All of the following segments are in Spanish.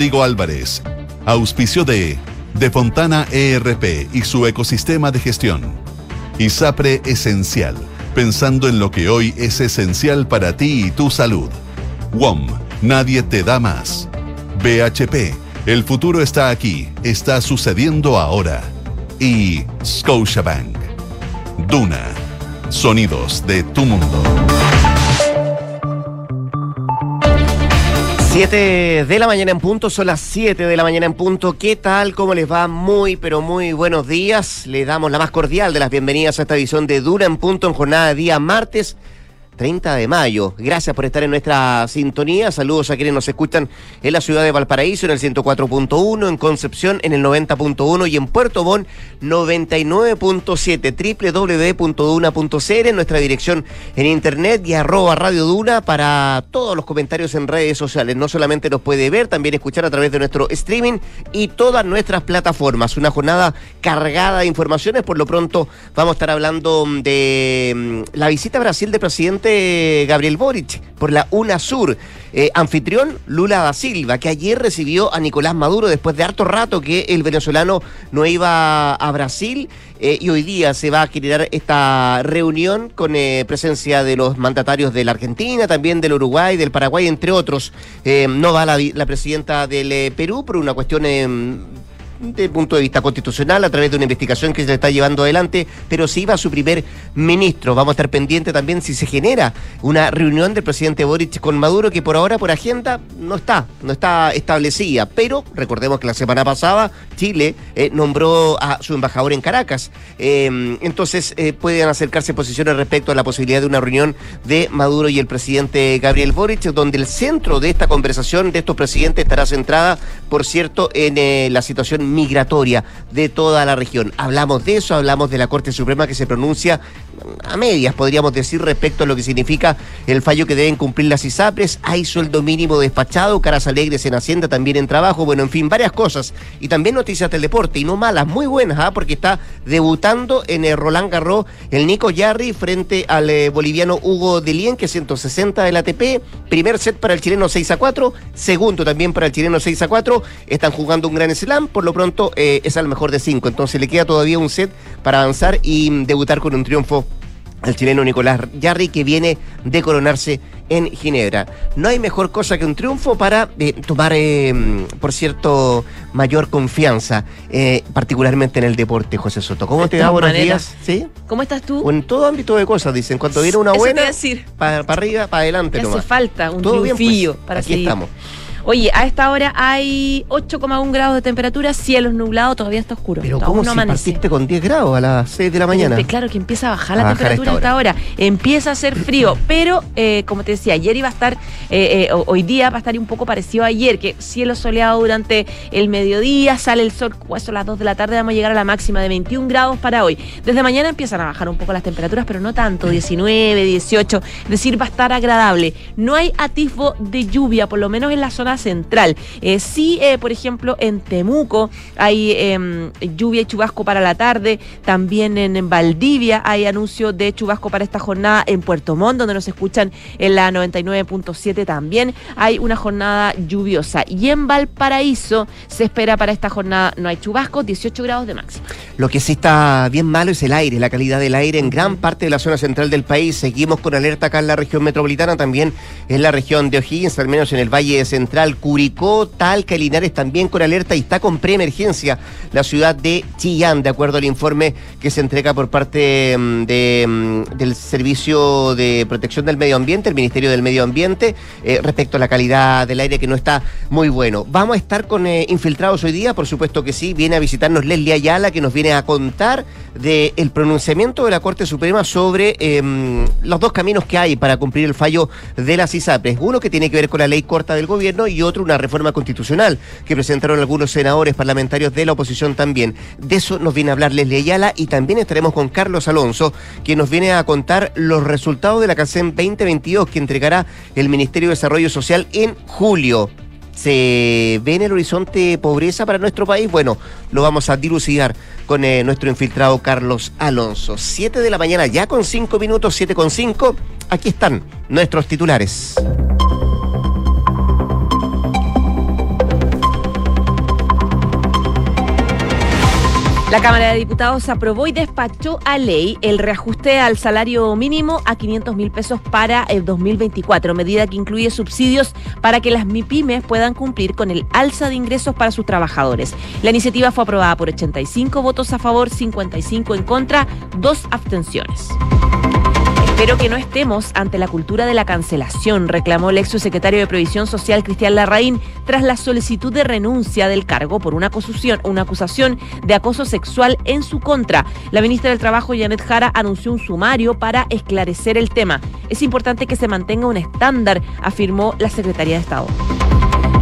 Digo Álvarez, auspicio de De Fontana ERP y su ecosistema de gestión. ISAPRE Esencial, pensando en lo que hoy es esencial para ti y tu salud. WOM, nadie te da más. BHP, el futuro está aquí, está sucediendo ahora. Y Scotiabank. Duna, sonidos de tu mundo. 7 de la mañana en punto, son las 7 de la mañana en punto. ¿Qué tal? ¿Cómo les va? Muy, pero muy buenos días. Le damos la más cordial de las bienvenidas a esta edición de Dura en punto en jornada de día martes 30 de mayo. Gracias por estar en nuestra sintonía. Saludos a quienes nos escuchan en la ciudad de Valparaíso en el 104.1, en Concepción en el 90.1 y en Puerto Montt 99.7 www.duna.cl en nuestra dirección en internet y arroba Radio Duna para todos los comentarios en redes sociales. No solamente nos puede ver, también escuchar a través de nuestro streaming y todas nuestras plataformas. Una jornada cargada de informaciones. Por lo pronto vamos a estar hablando de mm, la visita a Brasil del presidente Gabriel Boric por la UNASUR. Eh, anfitrión Lula da Silva, que ayer recibió a Nicolás Maduro después de harto rato que el venezolano no iba a Brasil. Eh, y hoy día se va a generar esta reunión con eh, presencia de los mandatarios de la Argentina, también del Uruguay, del Paraguay, entre otros. no va la, la presidenta del Perú por una cuestión de punto de vista constitucional a través de una investigación que se está llevando adelante, pero sí va su primer ministro. Vamos a estar pendientes también si se genera una reunión del presidente Boric con Maduro, que por ahora por agenda no está, no está establecida. Pero recordemos que la semana pasada Chile eh, nombró a su embajador en Caracas. Em, entonces eh, pueden acercarse posiciones respecto a la posibilidad de una reunión de Maduro y el presidente Gabriel Boric, donde el centro de esta conversación de estos presidentes estará centrada, por cierto, en eh, la situación migratoria de toda la región. Hablamos de eso, hablamos de la Corte Suprema que se pronuncia a medias, podríamos decir, respecto a lo que significa el fallo que deben cumplir las ISAPRES. Hay sueldo mínimo despachado, caras alegres en Hacienda, también en trabajo, bueno, en fin, varias cosas. Y también noticias del deporte, y no malas, muy buenas, ¿ah? porque está debutando en el Roland Garros el Nico Yarri frente al eh, boliviano Hugo Delien, que es 160 del ATP. Primer set para el chileno 6 a 4, segundo también para el chileno 6 a 4. Están jugando un gran slam, por lo pronto eh, es al mejor de 5, entonces le queda todavía un set para avanzar y mm, debutar con un triunfo al chileno Nicolás Yarri, que viene de coronarse en Ginebra. No hay mejor cosa que un triunfo para eh, tomar, eh, por cierto, mayor confianza, eh, particularmente en el deporte, José Soto. ¿Cómo te va? Buenos días. ¿Sí? ¿Cómo estás tú? en todo ámbito de cosas, dicen. Cuando viene una buena, para arriba, para adelante. Hace falta un todo triunfillo pues, para aquí estamos. Oye, a esta hora hay 8,1 grados de temperatura, cielos nublados, todavía está oscuro. Pero ¿cómo no si partiste con 10 grados a las 6 de la mañana? claro que empieza a bajar la temperatura a esta, hora. Empieza a ser frío, pero eh, como te decía, ayer iba a estar, eh, eh, hoy día va a estar un poco parecido a ayer, que cielo soleado durante el mediodía, sale el sol, pues a las 2 de la tarde vamos a llegar a la máxima de 21 grados para hoy. Desde mañana empiezan a bajar un poco las temperaturas, pero no tanto, 19, 18, es decir, va a estar agradable. No hay atisbo de lluvia, por lo menos en la zona central. Eh, sí, eh, por ejemplo, en Temuco hay em, lluvia y chubasco para la tarde. También en, Valdivia hay anuncio de chubasco para esta jornada. En Puerto Montt, donde nos escuchan en la 99.7 también hay una jornada lluviosa. Y en Valparaíso se espera para esta jornada, no hay chubasco, 18 grados de máximo. Lo que sí está bien malo es el aire, la calidad del aire en gran parte de la zona central del país. Seguimos con alerta acá en la región metropolitana, también en la región de O'Higgins, al menos en el Valle Central. Curicó, Talca y Linares también con alerta y está con preemergencia la ciudad de Chillán, de acuerdo al informe que se entrega por parte mm, de, mm, del Servicio de Protección del Medio Ambiente, el Ministerio del Medio Ambiente, eh, respecto a la calidad del aire que no está muy bueno. Vamos a estar con eh, infiltrados hoy día, por supuesto que sí. Viene a visitarnos Leslie Ayala, que nos viene a contar del pronunciamiento de la Corte Suprema sobre em, los dos caminos que hay para cumplir el fallo de las ISAPRES. Uno que tiene que ver con la ley corta del gobierno otro una reforma constitucional que presentaron algunos senadores parlamentarios de la oposición también. De eso nos viene a hablar Leslie Ayala y también estaremos con Carlos Alonso, quien nos viene a contar los resultados de la CACEM 2022 que entregará el Ministerio de Desarrollo Social en julio. ¿Se ve en el horizonte pobreza para nuestro país? Bueno, lo vamos a dilucidar con eh, nuestro infiltrado Carlos Alonso. Siete de la mañana, ya con cinco minutos, siete con cinco. Aquí están nuestros titulares. La Cámara de Diputados aprobó y despachó a ley el reajuste al salario mínimo a 500 mil pesos para el 2024, medida que incluye subsidios para que las MIPIMES puedan cumplir con el alza de ingresos para sus trabajadores. La iniciativa fue aprobada por 85 votos a favor, 55 en contra, dos abstenciones. Espero que no estemos ante la cultura de la cancelación, reclamó el ex secretario de Previsión Social Cristian Larraín tras la solicitud de renuncia del cargo por una acusación, una acusación de acoso sexual en su contra. La ministra del Trabajo, Janet Jara, anunció un sumario para esclarecer el tema. Es importante que se mantenga un estándar, afirmó la Secretaría de Estado.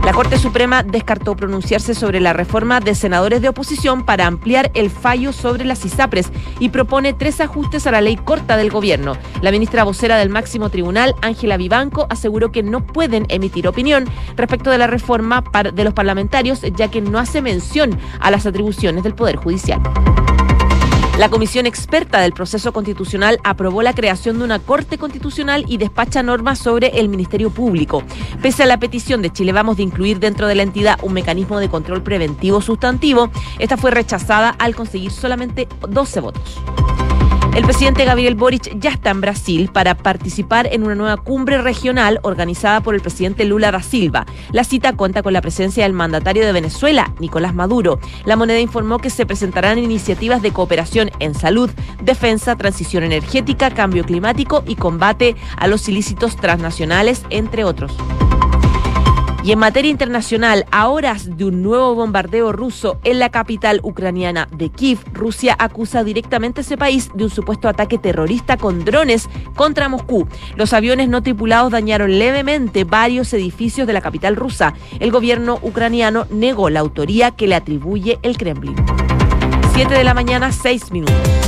La Corte Suprema descartó pronunciarse sobre la reforma de senadores de oposición para ampliar el fallo sobre las ISAPRES y propone tres ajustes a la ley corta del gobierno. La ministra vocera del máximo tribunal, Ángela Vivanco, aseguró que no pueden emitir opinión respecto de la reforma de los parlamentarios, ya que no hace mención a las atribuciones del Poder Judicial. La Comisión Experta del Proceso Constitucional aprobó la creación de una Corte Constitucional y despacha normas sobre el Ministerio Público. Pese a la petición de Chile Vamos de incluir dentro de la entidad un mecanismo de control preventivo sustantivo, esta fue rechazada al conseguir solamente 12 votos. El presidente Gabriel Boric ya está en Brasil para participar en una nueva cumbre regional organizada por el presidente Lula da Silva. La cita cuenta con la presencia del mandatario de Venezuela, Nicolás Maduro. La moneda informó que se presentarán iniciativas de cooperación en salud, defensa, transición energética, cambio climático y combate a los ilícitos transnacionales, entre otros. Y en materia internacional, a horas de un nuevo bombardeo ruso en la capital ucraniana de Kiev, Rusia acusa directamente a ese país de un supuesto ataque terrorista con drones contra Moscú. Los aviones no tripulados dañaron levemente varios edificios de la capital rusa. El gobierno ucraniano negó la autoría que le atribuye el Kremlin. Siete de la mañana, seis minutos.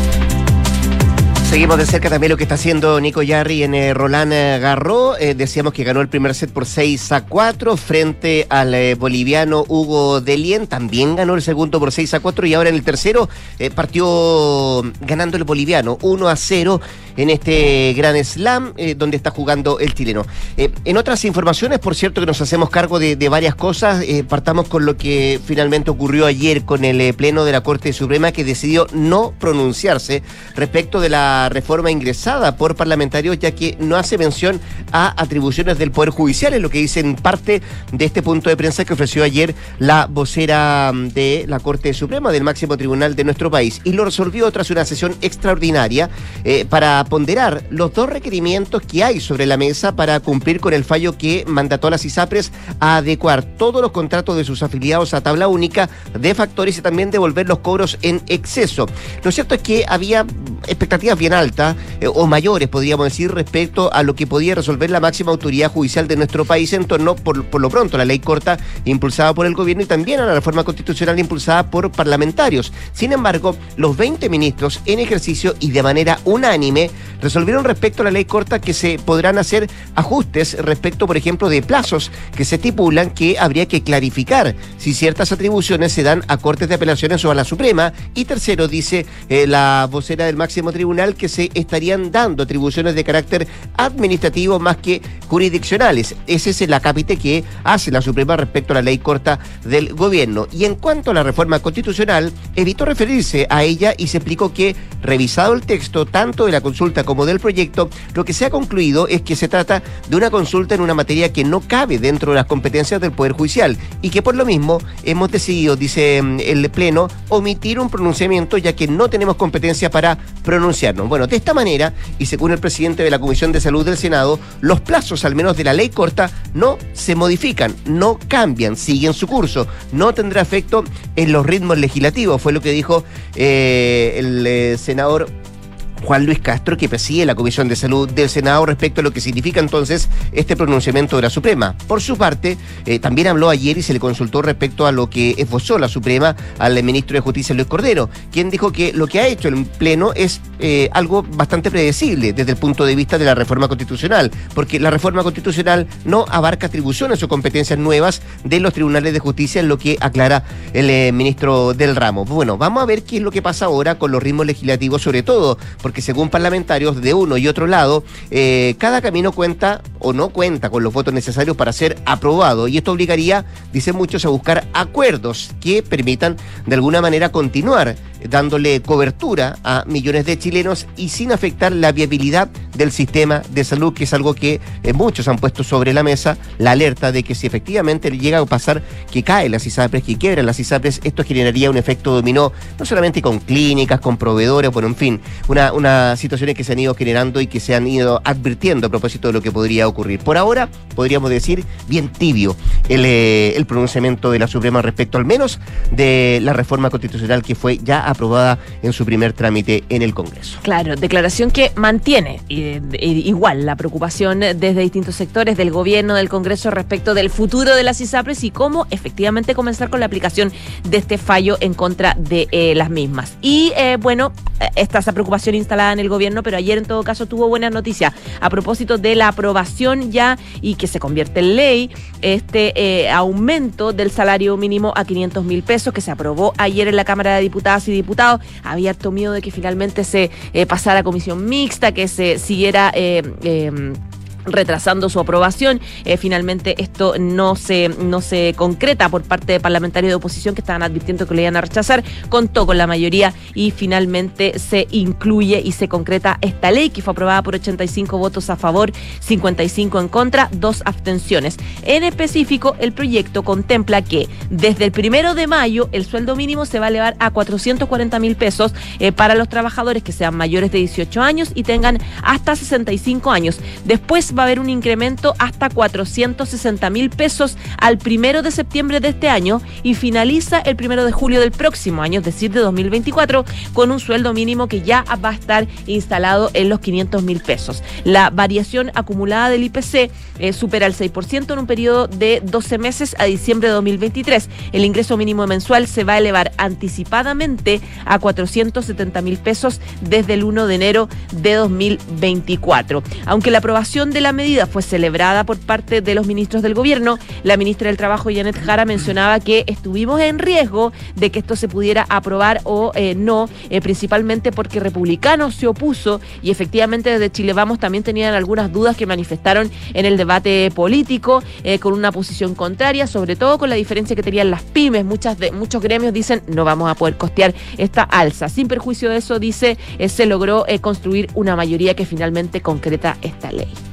Seguimos de cerca también lo que está haciendo Nico Yarri en eh, Roland eh, Garro. Eh, decíamos que ganó el primer set por 6 a 4 frente al boliviano Hugo Delien. También ganó el segundo por 6 a 4 y ahora en el tercero partió ganando el boliviano 1 a 0 en este Gran Slam donde está jugando el chileno. en otras informaciones, por cierto, que nos hacemos cargo de, varias cosas, partamos con lo que finalmente ocurrió ayer con el Pleno de la Corte Suprema que decidió no pronunciarse respecto de la reforma ingresada por parlamentarios, ya que no hace mención a atribuciones del Poder Judicial, es lo que dice en parte de este punto de prensa que ofreció ayer la vocera mm, de la Corte Suprema del máximo tribunal de nuestro país. Y lo resolvió tras una sesión extraordinaria eh, ponderar los dos requerimientos que hay sobre la mesa para cumplir con el fallo que mandató a las ISAPRES a adecuar todos los contratos de sus afiliados a tabla única de factores y también devolver los cobros en exceso. Lo cierto es que había expectativas bien altas eh, o mayores, podríamos decir, respecto a lo que podía resolver la máxima autoridad judicial de nuestro país en torno, por, por lo pronto, la ley corta impulsada por el gobierno y también a la reforma constitucional impulsada por parlamentarios. Sin embargo, los 20 ministros en ejercicio y de manera unánime resolvieron respecto a la ley corta que se podrán hacer ajustes respecto, por ejemplo, de plazos que se estipulan que habría que clarificar si ciertas atribuciones se dan a Cortes de Apelaciones o a la Suprema. Y tercero, dice eh, la vocera del máximo tribunal, que se estarían dando atribuciones de carácter administrativo más que jurisdiccionales. Ese es el acápite que hace la Suprema respecto a la ley corta del gobierno. Y en cuanto a la reforma constitucional, evitó referirse a ella y se explicó que, revisado el texto tanto de la consulta como del proyecto, lo que se ha concluido es que se trata de una consulta en una materia que no cabe dentro de las competencias del Poder Judicial y que por lo mismo hemos decidido, dice mm, el Pleno, omitir un pronunciamiento ya que no tenemos competencia para pronunciarnos. Bueno, de esta manera, y según el presidente de la Comisión de Salud del Senado, los plazos, al menos de la ley corta, no se modifican, no cambian, siguen su curso. No tendrá efecto en los ritmos legislativos, fue lo que dijo eh, el eh, senador Juan Luis Castro, que preside la Comisión de Salud del Senado respecto a lo que significa entonces este pronunciamiento de la Suprema. Por su parte, eh, también habló ayer y se le consultó respecto a lo que esbozó la Suprema al ministro de Justicia Luis Cordero, quien dijo que lo que ha hecho el Pleno es eh, algo bastante predecible desde el punto de vista de la reforma constitucional, porque la reforma constitucional no abarca atribuciones o competencias nuevas de los tribunales de justicia, en lo que aclara el eh, ministro del ramo. Bueno, vamos a ver qué es lo que pasa ahora con los ritmos legislativos, sobre todo, porque según parlamentarios de uno y otro lado, eh, cada camino cuenta o no cuenta con los votos necesarios para ser aprobado y esto obligaría, dicen muchos, a buscar acuerdos que permitan de alguna manera continuar dándole cobertura a millones de chilenos y sin afectar la viabilidad del sistema de salud, que es algo que eh, muchos han puesto sobre la mesa, la alerta de que si efectivamente llega a pasar que caen las ISAPRES, que quiebran las ISAPRES, esto generaría un efecto dominó, no solamente con clínicas, con proveedores, bueno, en fin, una situaciones que se han ido generando y que se han ido advirtiendo a propósito de lo que podría ocurrir. Por ahora, podríamos decir, bien tibio el, eh, el pronunciamiento de la Suprema respecto al menos de la reforma constitucional que fue ya aprobada en su primer trámite en el Congreso. Claro, declaración que mantiene igual la preocupación desde distintos sectores del gobierno, del Congreso respecto del futuro de las ISAPRES y cómo efectivamente comenzar con la aplicación de este fallo en contra de eh, las mismas. Y eh, bueno, está esa preocupación instalada en el gobierno, pero ayer en todo caso tuvo buenas noticias a propósito de la aprobación ya y que se convierte en ley este eh, aumento del salario mínimo a 500 mil pesos que se aprobó ayer en la Cámara de Diputadas y Diputados. Había harto miedo de que finalmente se eh, pasara a comisión mixta, que se siguiera... Eh, em, retrasando su aprobación. Eh, finalmente esto no se, no se concreta por parte de parlamentarios de oposición que estaban advirtiendo que lo iban a rechazar. Contó con la mayoría y finalmente se incluye y se concreta esta ley que fue aprobada por 85 votos a favor, 55 en contra, dos abstenciones. En específico, el proyecto contempla que desde el primero de mayo el sueldo mínimo se va a elevar a 440 mil pesos eh, para los trabajadores que sean mayores de 18 años y tengan hasta 65 años. Después va a haber un incremento hasta 460 mil pesos al primero de septiembre de este año y finaliza el primero de julio del próximo año, es decir, de 2024, con un sueldo mínimo que ya va a estar instalado en los 500 mil pesos. La variación acumulada del IPC eh, supera el 6% en un periodo de 12 meses a diciembre de 2023. El ingreso mínimo mensual se va a elevar anticipadamente a 470 mil pesos desde el 1 de enero de 2024. Aunque la aprobación de la medida fue celebrada por parte de los ministros del gobierno, la ministra del Trabajo, Janet Jara, mencionaba que estuvimos en riesgo de que esto se pudiera aprobar o eh, no, eh, principalmente porque Republicanos se opuso y efectivamente desde Chile Vamos también tenían algunas dudas que manifestaron en el debate político eh, con una posición contraria, sobre todo con la diferencia que tenían las pymes. Muchos gremios dicen no vamos a poder costear esta alza. Sin perjuicio de eso, dice, se logró construir una mayoría que finalmente concreta esta ley.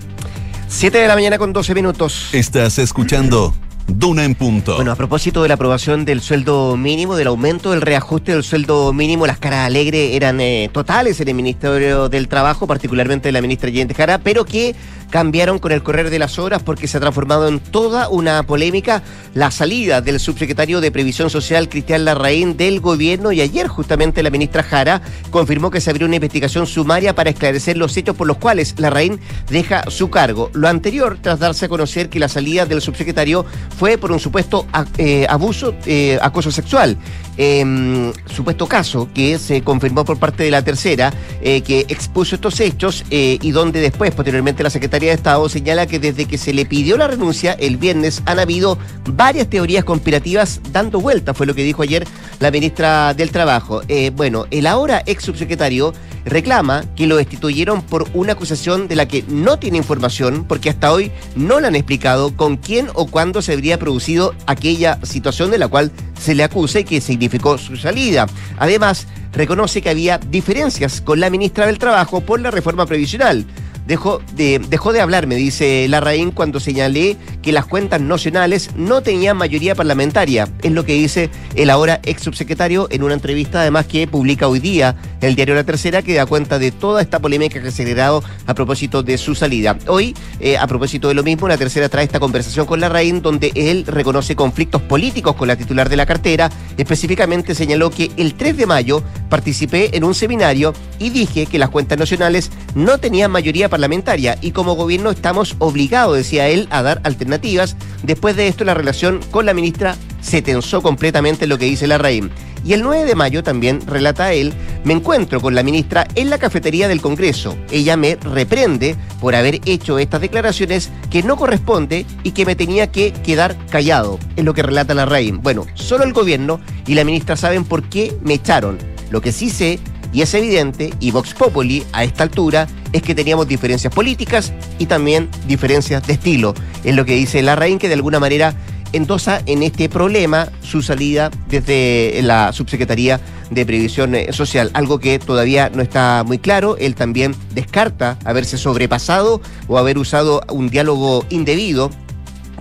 7 de la mañana con 12 minutos. Estás escuchando Duna en punto. Bueno, a propósito de la aprobación del sueldo mínimo, del aumento del reajuste del sueldo mínimo, las caras alegres eran eh, totales en el Ministerio del Trabajo, particularmente de la ministra Yente Jara, pero que cambiaron con el correr de las horas porque se ha transformado en toda una polémica la salida del subsecretario de Previsión Social Cristian Larraín del gobierno y ayer justamente la ministra Jara confirmó que se abrió una investigación sumaria para esclarecer los hechos por los cuales Larraín deja su cargo. Lo anterior tras darse a conocer que la salida del subsecretario fue por un supuesto eh, abuso, eh, acoso sexual. Em, supuesto caso que se confirmó por parte de la tercera, eh, que expuso estos hechos y donde después, posteriormente, la secretaria de Estado señala que desde que se le pidió la renuncia el viernes han habido varias teorías conspirativas dando vuelta, fue lo que dijo ayer la ministra del Trabajo. Eh, bueno, el ahora ex subsecretario reclama que lo destituyeron por una acusación de la que no tiene información porque hasta hoy no le han explicado con quién o cuándo se habría producido aquella situación de la cual se le acusa y que significó su salida. Además, reconoce que había diferencias con la ministra del Trabajo por la reforma previsional dejó de, dejó de hablar, me dice Larraín, cuando señalé que las cuentas nacionales no tenían mayoría parlamentaria. Es lo que dice el ahora ex subsecretario en una entrevista, además, que publica hoy día el diario La Tercera, que da cuenta de toda esta polémica que se ha generado a propósito de su salida. Hoy, eh, a propósito de lo mismo, La Tercera trae esta conversación con Larraín, donde él reconoce conflictos políticos con la titular de la cartera. Específicamente señaló que el 3 de mayo participé en un seminario y dije que las cuentas nacionales no tenían mayoría parlamentaria parlamentaria y como gobierno estamos obligados, decía él, a dar alternativas. Después de esto la relación con la ministra se tensó completamente lo que dice la Larraín. Y el 9 de mayo también, relata él, me encuentro con la ministra en la cafetería del Congreso. Ella me reprende por haber hecho estas declaraciones que no corresponde y que me tenía que quedar callado. Es lo que relata la Larraín. Bueno, solo el gobierno y la ministra saben por qué me echaron. Lo que sí sé Y es evidente, y Vox Populi a esta altura, es que teníamos diferencias políticas y también diferencias de estilo. Es lo que dice Larraín, que de alguna manera endosa en este problema su salida desde la subsecretaría de Previsión eh, Social, algo que todavía no está muy claro. Él también descarta haberse sobrepasado o haber usado un diálogo indebido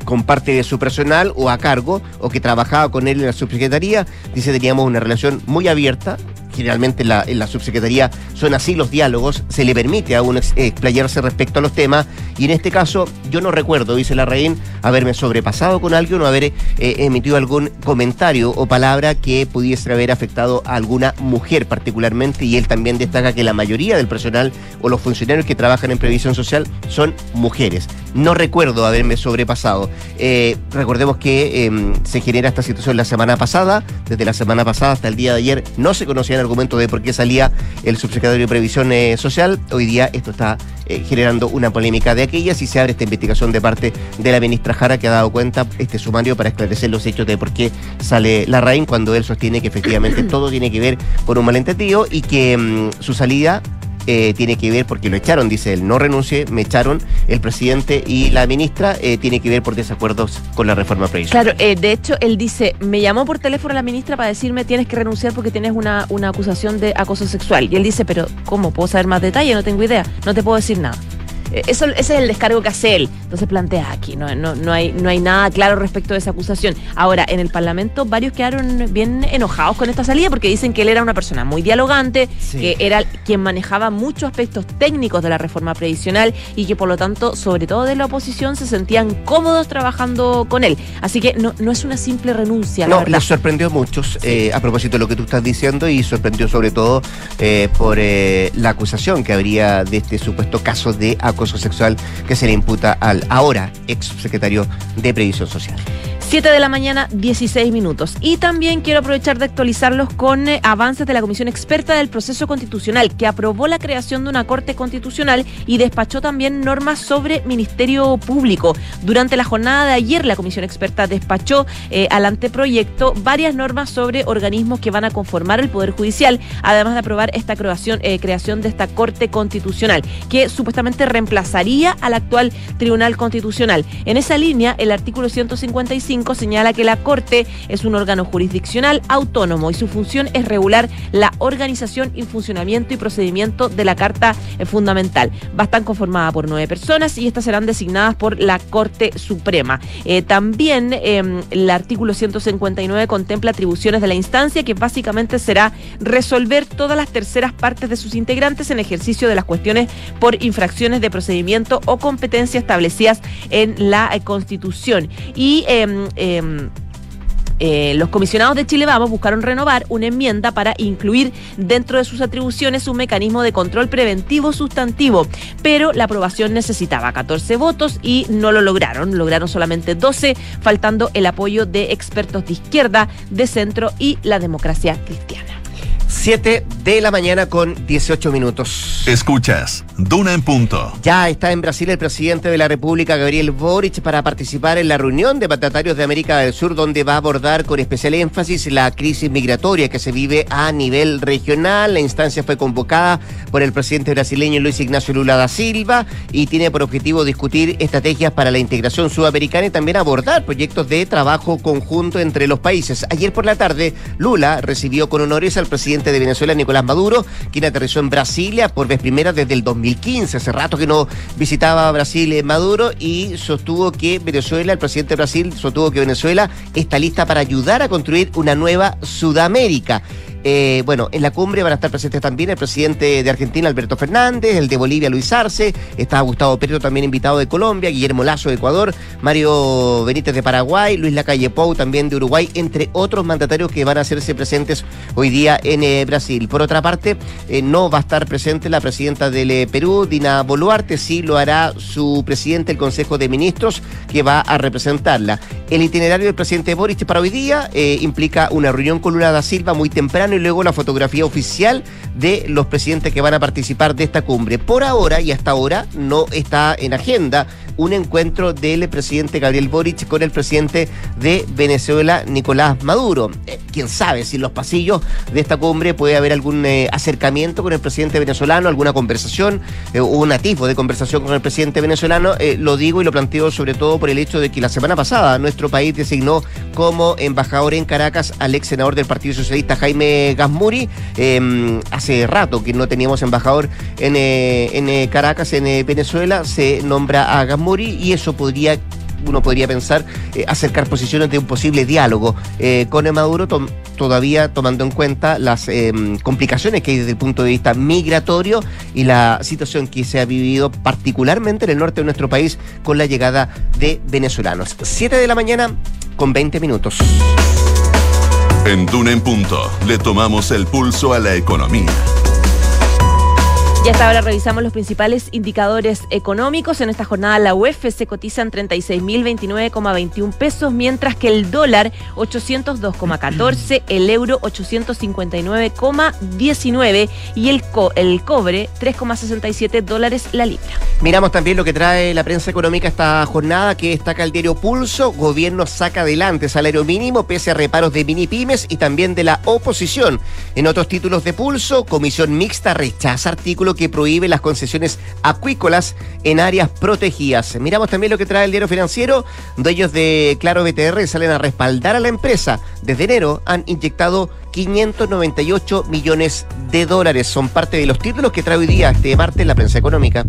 con parte de su personal o a cargo o que trabajaba con él en la subsecretaría. Dice teníamos una relación muy abierta, generalmente en la, subsecretaría son así los diálogos, se le permite a uno explayarse respecto a los temas, y en este caso yo no recuerdo, dice la reina, haberme sobrepasado con alguien o haber eh, emitido algún comentario o palabra que pudiese haber afectado a alguna mujer particularmente, y él también destaca que la mayoría del personal o los funcionarios que trabajan en previsión social son mujeres. No recuerdo haberme sobrepasado. Eh, recordemos que em, se genera esta situación la semana pasada, desde la semana pasada hasta el día de ayer no se conocían argumento de por qué salía el subsecretario de Previsión eh, Social. Hoy día esto está eh, generando una polémica de aquellas y se abre esta investigación de parte de la ministra Jara que ha dado cuenta este sumario para esclarecer los hechos de por qué sale la RAIN cuando él sostiene que efectivamente todo tiene que ver por un malentendido y que mm, su salida eh, tiene que ver porque lo echaron, dice él, no renuncie, me echaron el presidente y la ministra, eh, tiene que ver por desacuerdos con la reforma previsional. Claro, eh, de hecho, él dice, me llamó por teléfono la ministra para decirme tienes que renunciar porque tienes una, una acusación de acoso sexual. Y él dice, pero ¿cómo? ¿Puedo saber más detalle? No tengo idea, no te puedo decir nada. Eh, eso, ese es el descargo que hace él. Entonces plantea aquí, no, no, no, hay, no hay nada claro respecto de esa acusación. Ahora, en el Parlamento varios quedaron bien enojados con esta salida porque dicen que él era una persona muy dialogante, que era quien manejaba muchos aspectos técnicos de la reforma previsional y que por lo tanto, sobre todo de la oposición, se sentían cómodos trabajando con él. Así que no, no es una simple renuncia. No, les sorprendió a muchos eh, a propósito de lo que tú estás diciendo y sorprendió sobre todo eh, por la acusación que habría de este supuesto caso de acoso acoso sexual que se le imputa al ahora ex secretario de Previsión Social. 7 de la mañana, 16 minutos. Y también quiero aprovechar de actualizarlos con eh, avances de la Comisión Experta del Proceso Constitucional, que aprobó la creación de una Corte Constitucional y despachó también normas sobre Ministerio Público. Durante la jornada de ayer, la Comisión Experta despachó eh, al anteproyecto varias normas sobre organismos que van a conformar el Poder Judicial, además de aprobar esta creación, eh, creación de esta Corte Constitucional, que supuestamente reemplazaría al actual Tribunal Constitucional. En esa línea, el artículo 155 señala que la Corte es un órgano jurisdiccional autónomo y su función es regular la organización y funcionamiento y procedimiento de la Carta Fundamental. Va a estar conformada por nueve personas y estas serán designadas por la Corte Suprema. Eh, también em, el artículo 159 contempla atribuciones de la instancia que básicamente será resolver todas las terceras partes de sus integrantes en ejercicio de las cuestiones por infracciones de procedimiento o competencia establecidas en la eh, Constitución. Y em, Em, eh, los comisionados de Chile Vamos buscaron renovar una enmienda para incluir dentro de sus atribuciones un mecanismo de control preventivo sustantivo, pero la aprobación necesitaba 14 votos y no lo lograron, lograron solamente 12, faltando el apoyo de expertos de izquierda, de centro y la democracia cristiana. 7 de la mañana con 18 minutos. Escuchas, Duna en punto. Ya está en Brasil el presidente de la República, Gabriel Boric, para participar en la reunión de mandatarios de América del Sur, donde va a abordar con especial énfasis la crisis migratoria que se vive a nivel regional. La instancia fue convocada por el presidente brasileño Luis Ignacio Lula da Silva y tiene por objetivo discutir estrategias para la integración sudamericana y también abordar proyectos de trabajo conjunto entre los países. Ayer por la tarde, Lula recibió con honores al presidente de de Venezuela, Nicolás Maduro, quien aterrizó en Brasilia por vez primera desde el 2015. Hace rato que no visitaba Brasil eh, Maduro y sostuvo que Venezuela, el presidente de Brasil, sostuvo que Venezuela está lista para ayudar a construir una nueva Sudamérica. Eh, bueno, en la cumbre van a estar presentes también el presidente de Argentina, Alberto Fernández, el de Bolivia, Luis Arce, está Gustavo Petro, también invitado de Colombia, Guillermo Lazo de Ecuador, Mario Benítez de Paraguay, Luis Lacalle Pou también de Uruguay, entre otros mandatarios que van a hacerse presentes hoy día en eh, Brasil. Por otra parte, eh, no va a estar presente la presidenta del Perú, Dina Boluarte, sí lo hará su presidente del Consejo de Ministros, que va a representarla. El itinerario del presidente Boric para hoy día implica una reunión con Lula da Silva muy temprano y luego la fotografía oficial de los presidentes que van a participar de esta cumbre. Por ahora y hasta ahora no está en agenda un encuentro del presidente Gabriel Boric con el presidente de Venezuela, Nicolás Maduro. Eh, quién sabe si en los pasillos de esta cumbre puede haber algún eh, acercamiento con el presidente venezolano, alguna conversación o un atisbo de conversación con el presidente venezolano. lo digo y lo planteo sobre todo por el hecho de que la semana pasada nuestro país designó como embajador en Caracas al ex senador del Partido Socialista Jaime Gasmuri. Em, hace rato que no teníamos embajador en, eh, en eh, Caracas, en eh, Venezuela, se nombra a Gasmuri y eso podría uno podría pensar acercar posiciones de un posible diálogo con el Maduro, todavía tomando en cuenta las em, complicaciones que hay desde el punto de vista migratorio y la situación que se ha vivido particularmente en el norte de nuestro país con la llegada de venezolanos. Siete de la mañana con 20 minutos. En Duna en Punto le tomamos el pulso a la economía. Y hasta ahora revisamos los principales indicadores económicos. En esta jornada la UEF se cotiza en 36.029,21 pesos, mientras que el dólar 802,14, el euro 859,19 y el, el cobre 3,67 dólares la libra. Miramos también lo que trae la prensa económica esta jornada, que destaca el diario Pulso. Gobierno saca adelante salario mínimo pese a reparos de mini pymes y también de la oposición. En otros títulos de Pulso, Comisión Mixta rechaza artículo que prohíbe las concesiones acuícolas en áreas protegidas. Miramos también lo que trae el diario financiero. Dueños de Claro BTR salen a respaldar a la empresa. Desde enero han inyectado 598 millones de dólares. Son parte de los títulos que trae hoy día este martes la prensa económica.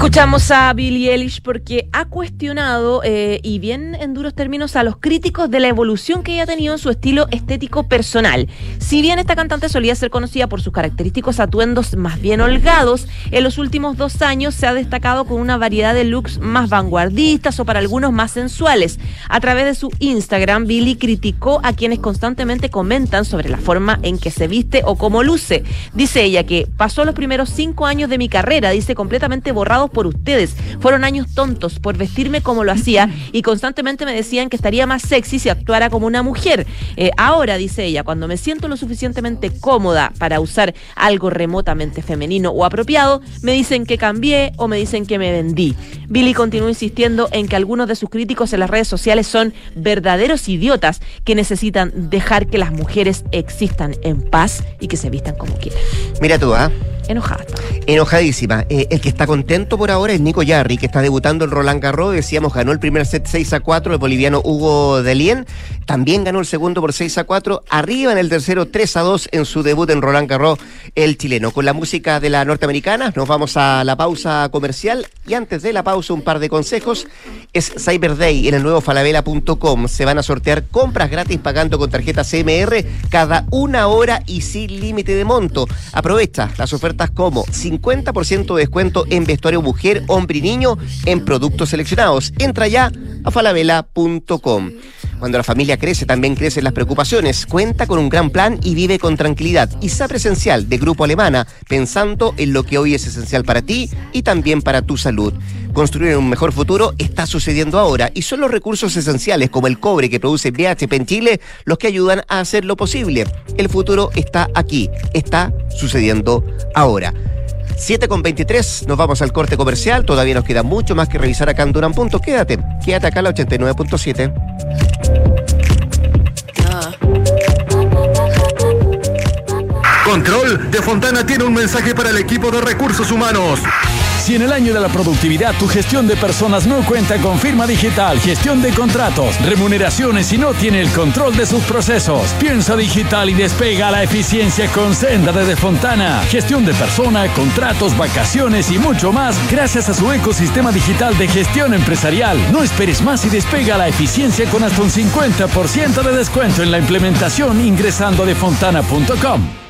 Escuchamos a Billie Eilish porque ha cuestionado, eh, y bien en duros términos, a los críticos de la evolución que ella ha tenido en su estilo estético personal. Si bien esta cantante solía ser conocida por sus característicos atuendos más bien holgados, en los últimos dos años se ha destacado con una variedad de looks más vanguardistas o para algunos más sensuales. A través de su Instagram, Billie criticó a quienes constantemente comentan sobre la forma en que se viste o cómo luce. Dice ella que pasó los primeros cinco años de mi carrera, dice completamente borrado por ustedes. Fueron años tontos por vestirme como lo hacía y constantemente me decían que estaría más sexy si actuara como una mujer. Eh, ahora, dice ella, cuando me siento lo suficientemente cómoda para usar algo remotamente femenino o apropiado, me dicen que cambié o me dicen que me vendí. Billy continúa insistiendo en que algunos de sus críticos en las redes sociales son verdaderos idiotas que necesitan dejar que las mujeres existan en paz y que se vistan como quieran. Mira tú, ¿ah? Enojada. Enojadísima. Eh, el que está contento por ahora es Nico Yarri, que está debutando en Roland Garros. Decíamos, ganó el primer set 6 a 4, el boliviano Hugo Delien. También ganó el segundo por 6 a 4. Arriba en el tercero 3 a 2 en su debut en Roland Garros, el chileno. Con la música de la norteamericana, nos vamos a la pausa comercial. Y antes de la pausa, un par de consejos. Es Cyber Day en el nuevo falabella.com. Se van a sortear compras gratis pagando con tarjeta CMR cada una hora y sin límite de monto. Aprovecha las ofertas como 50% de descuento en vestuario mujer, hombre y niño en productos seleccionados. Entra ya a falabella.com. Cuando la familia crece, también crecen las preocupaciones. Cuenta con un gran plan y vive con tranquilidad. ISA Presencial de Grupo Alemana, pensando en lo que hoy es esencial para ti y también para tu salud. Construir un mejor futuro está sucediendo ahora y son los recursos esenciales como el cobre que produce BHP en Chile los que ayudan a hacerlo posible. El futuro está aquí, está sucediendo ahora. 7 con 23, nos vamos al corte comercial. Todavía nos queda mucho más que revisar acá en Duran Punto. Quédate, quédate acá en la 89.7. Control de Fontana tiene un mensaje para el equipo de recursos humanos. Si en el año de la productividad tu gestión de personas no cuenta con firma digital, gestión de contratos, remuneraciones y no tiene el control de sus procesos, piensa digital y despega la eficiencia con Senda de Fontana. Gestión de persona, contratos, vacaciones y mucho más gracias a su ecosistema digital de gestión empresarial. No esperes más y despega la eficiencia con hasta un 50% de descuento en la implementación ingresando a defontana.com.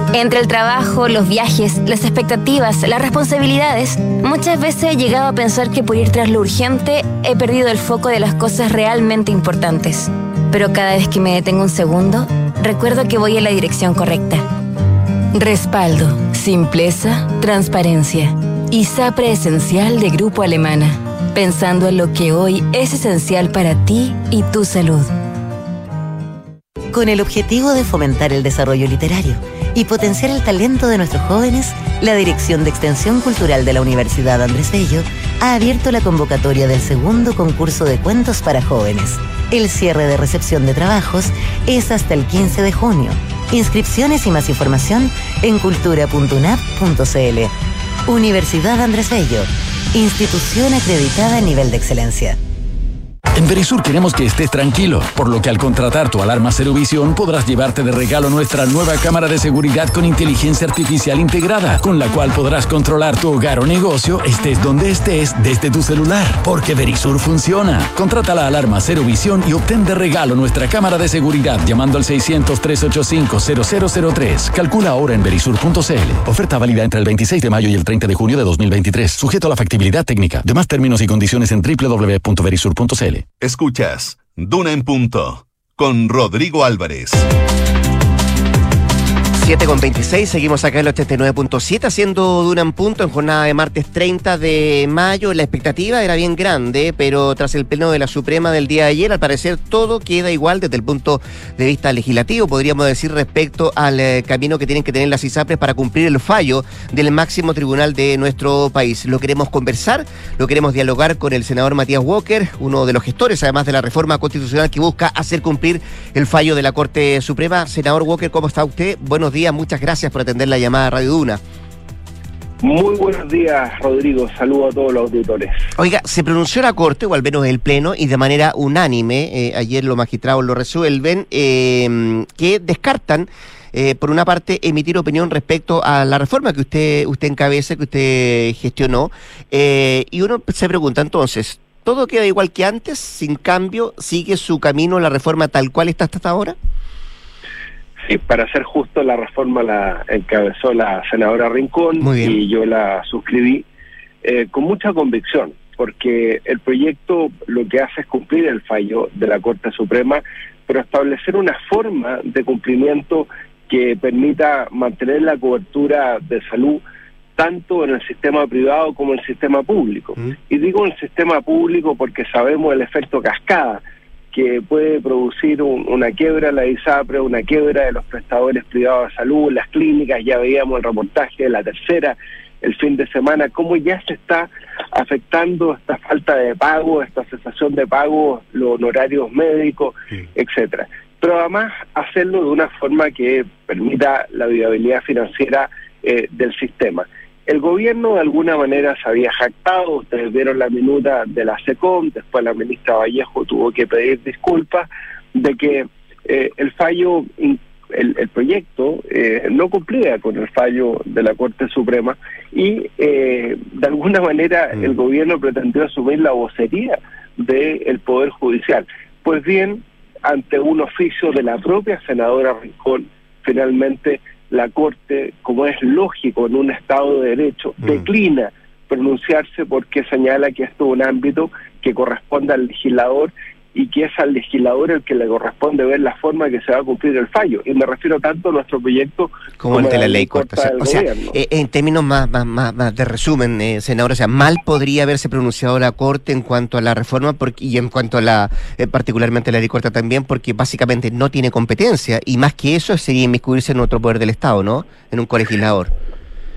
Entre el trabajo, los viajes, las expectativas, las responsabilidades, muchas veces he llegado a pensar que por ir tras lo urgente he perdido el foco de las cosas realmente importantes. pero cada vez que me detengo un segundo, recuerdo que voy en la dirección correcta. Respaldo, simpleza, transparencia. y SAPRE Esencial de Grupo Alemana. Pensando en lo que hoy es esencial para ti y tu salud. Con el objetivo de fomentar el desarrollo literario y potenciar el talento de nuestros jóvenes, la Dirección de Extensión Cultural de la Universidad Andrés Bello ha abierto la convocatoria del segundo concurso de cuentos para jóvenes. El cierre de recepción de trabajos es hasta el 15 de junio. Inscripciones y más información en cultura.unap.cl. Universidad Andrés Bello, institución acreditada a nivel de excelencia. En Verisur queremos que estés tranquilo, por lo que al contratar tu alarma Cero Visión podrás llevarte de regalo nuestra nueva cámara de seguridad con inteligencia artificial integrada, con la cual podrás controlar tu hogar o negocio estés donde estés desde tu celular, porque Verisur funciona. Contrata la alarma Cero Visión y obtén de regalo nuestra cámara de seguridad llamando al 600-385-0003. Calcula ahora en verisur.cl. Oferta válida entre el 26 de mayo y el 30 de junio de 2023, sujeto a la factibilidad técnica. Demás términos y condiciones en www.verisur.cl. Escuchas Duna en Punto con Rodrigo Álvarez. 7 con 26, seguimos acá en el 89.7 haciendo Duna en punto en jornada de martes 30 de mayo. La expectativa era bien grande, pero tras el pleno de la Suprema del día de ayer, al parecer todo queda igual desde el punto de vista legislativo, podríamos decir, respecto al eh, camino que tienen que tener las ISAPRES para cumplir el fallo del máximo tribunal de nuestro país. Lo queremos conversar, lo queremos dialogar con el senador Matías Walker, uno de los gestores además de la reforma constitucional que busca hacer cumplir el fallo de la Corte Suprema. Senador Walker, ¿cómo está usted? Buenos días muchas gracias por atender la llamada a Radio Duna. Muy buenos días, Rodrigo. Saludo a todos los auditores. Oiga, se pronunció la Corte, o al menos el Pleno, y de manera unánime, eh, ayer los magistrados lo resuelven, eh, que descartan, eh, por una parte, emitir opinión respecto a la reforma que usted, usted encabeza, que usted gestionó. y uno se pregunta entonces, ¿todo queda igual que antes? ¿Sin cambio? ¿Sigue su camino la reforma tal cual está hasta ahora? Sí, para ser justo, la reforma la encabezó la senadora Rincón y yo la suscribí eh, con mucha convicción, porque el proyecto lo que hace es cumplir el fallo de la Corte Suprema, pero establecer una forma de cumplimiento que permita mantener la cobertura de salud tanto en el sistema privado como en el sistema público. Mm. Y digo en el sistema público porque sabemos el efecto cascada que puede producir una quiebra de la ISAPRE, una quiebra de los prestadores privados de salud, las clínicas, ya veíamos el reportaje de la tercera el fin de semana, cómo ya se está afectando esta falta de pago, esta cesación de pago, los honorarios médicos, etcétera. Pero además hacerlo de una forma que permita la viabilidad financiera eh, del sistema. El gobierno de alguna manera se había jactado, ustedes vieron la minuta de la SECOM, después la ministra Vallejo tuvo que pedir disculpas de que eh, el fallo, el, proyecto eh, no cumplía con el fallo de la Corte Suprema y eh, de alguna manera mm. el gobierno pretendió asumir la vocería del Poder Judicial. Pues bien, ante un oficio de la propia senadora Rincón, finalmente la Corte, como es lógico en un Estado de Derecho, mm. declina pronunciarse porque señala que esto es un ámbito que corresponde al legislador y que es al legislador el que le corresponde ver la forma que se va a cumplir el fallo. Y me refiero tanto a nuestro proyecto como, el de la ley corta. O sea, eh, en términos más, más, más, de resumen, eh, senador, o sea, mal podría haberse pronunciado la Corte en cuanto a la reforma porque, y en cuanto a la, eh, particularmente la ley corta también, porque básicamente no tiene competencia y más que eso sería inmiscuirse en otro poder del Estado, ¿no? En un colegislador.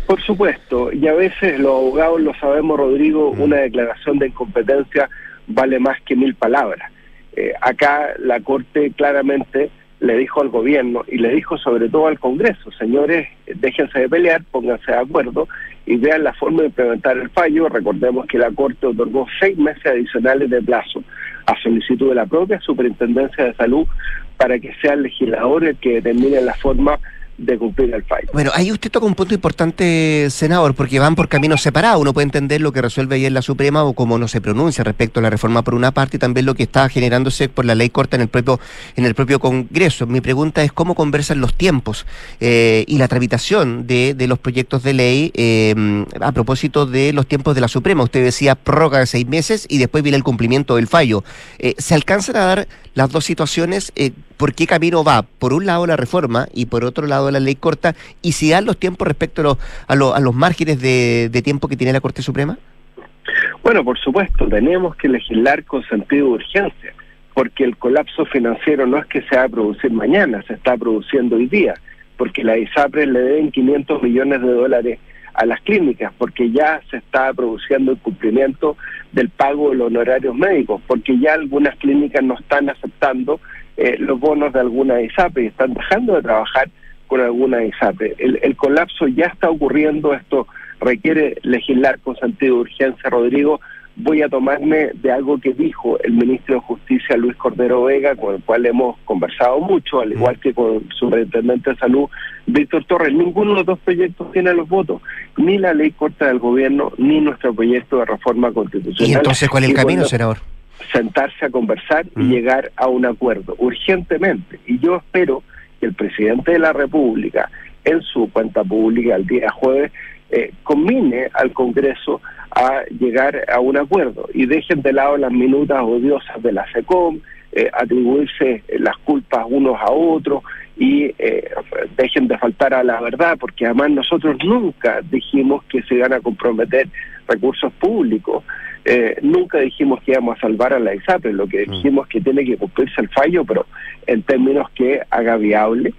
Por supuesto, y a veces los abogados lo sabemos, Rodrigo, mm. una declaración de incompetencia vale más que mil palabras. Eh, acá la Corte claramente le dijo al gobierno y le dijo sobre todo al Congreso, señores, déjense de pelear, pónganse de acuerdo y vean la forma de implementar el fallo. Recordemos que la Corte otorgó seis meses adicionales de plazo a solicitud de la propia Superintendencia de Salud para que sea el legislador el que determine la forma de cumplir el fallo. Bueno, ahí usted toca un punto importante, senador, porque van por caminos separados. Uno puede entender lo que resuelve ayer la Suprema o cómo no se pronuncia respecto a la reforma por una parte y también lo que está generándose por la ley corta en el propio, en el propio Congreso. Mi pregunta es cómo conversan los tiempos eh, y la tramitación de, de, los proyectos de ley eh, a propósito de los tiempos de la Suprema. Usted decía prórroga de seis meses y después viene el cumplimiento del fallo. Eh, ¿Se alcanzan a dar las dos situaciones, eh, ¿por qué camino va? Por un lado la reforma y por otro lado la ley corta, y si dan los tiempos respecto a los, a, los, márgenes de, de tiempo que tiene la Corte Suprema. Bueno, por supuesto, tenemos que legislar con sentido de urgencia, porque el colapso financiero no es que se va a producir mañana, se está produciendo hoy día, porque la ISAPRES le deben 500 millones de dólares a las clínicas, porque ya se está produciendo el cumplimiento del pago de los honorarios médicos, porque ya algunas clínicas no están aceptando eh, los bonos de alguna ISAPRE y están dejando de trabajar con alguna ISAPRE. El, el colapso ya está ocurriendo, esto requiere legislar con sentido de urgencia, Rodrigo, voy a tomarme de algo que dijo el ministro de Justicia Luis Cordero Vega, con el cual hemos conversado mucho, al igual que con el superintendente de salud Víctor Torres. Ninguno de los dos proyectos tiene los votos, ni la ley corta del gobierno, ni nuestro proyecto de reforma constitucional. ¿Y entonces cuál es el camino, senador? Sentarse a conversar y llegar a un acuerdo urgentemente. Y yo espero que el presidente de la República, en su cuenta pública el día jueves, eh, combine al Congreso a llegar a un acuerdo y dejen de lado las minutas odiosas de la SECOM, eh, atribuirse las culpas unos a otros y eh, dejen de faltar a la verdad, porque además nosotros nunca dijimos que se iban a comprometer recursos públicos, eh, nunca dijimos que íbamos a salvar a la ISAPRE, lo que mm. dijimos que tiene que cumplirse el fallo, pero en términos que haga viable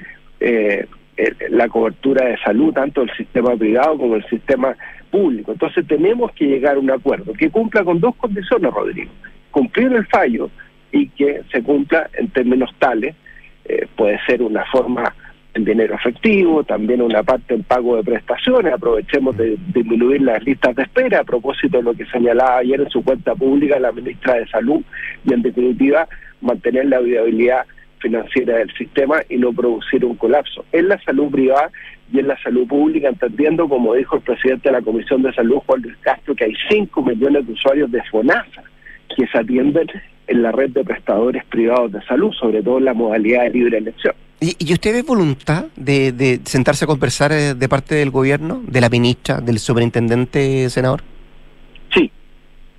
la cobertura de salud, tanto el sistema privado como el sistema público. Entonces tenemos que llegar a un acuerdo que cumpla con dos condiciones, Rodrigo. Cumplir el fallo y que se cumpla en términos tales, eh, puede ser una forma en dinero efectivo, también una parte en pago de prestaciones, aprovechemos de, disminuir las listas de espera a propósito de lo que señalaba ayer en su cuenta pública la ministra de Salud y en definitiva mantener la viabilidad financiera del sistema y no producir un colapso en la salud privada y en la salud pública, entendiendo, como dijo el presidente de la Comisión de Salud, Juan Luis Castro, que hay 5 millones de usuarios de FONASA que se atienden en la red de prestadores privados de salud, sobre todo en la modalidad de libre elección. ¿Y, usted ve voluntad de, sentarse a conversar eh, de parte del gobierno, de la ministra, del superintendente, senador?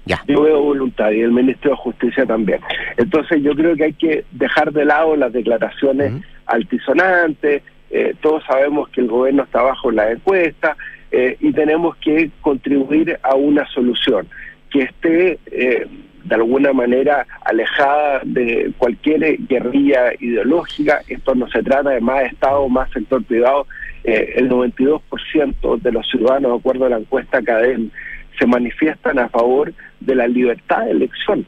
Ya. Yo veo voluntad y el ministro de Justicia también. Entonces yo creo que hay que dejar de lado las declaraciones altisonantes, eh, todos sabemos que el gobierno está bajo la encuesta eh, y tenemos que contribuir a una solución que esté eh, de alguna manera alejada de cualquier guerrilla ideológica. Esto no se trata de más Estado, más sector privado. el 92% de los ciudadanos, de acuerdo a la encuesta CADEM, se manifiestan a favor de la libertad de elección,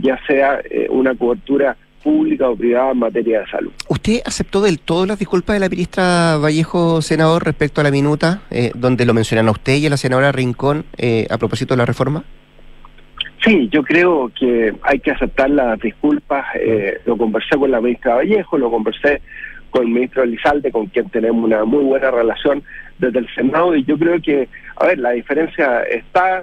ya sea una cobertura pública o privada en materia de salud. ¿Usted aceptó del todo las disculpas de la ministra Vallejo, senador, respecto a la minuta, eh, donde lo mencionan a usted y a la senadora Rincón eh, a propósito de la reforma? Sí, yo creo que hay que aceptar las disculpas. Eh, lo conversé con la ministra Vallejo, lo conversé con el ministro Elizalde, con quien tenemos una muy buena relación desde el Senado, y yo creo que, a ver, la diferencia está,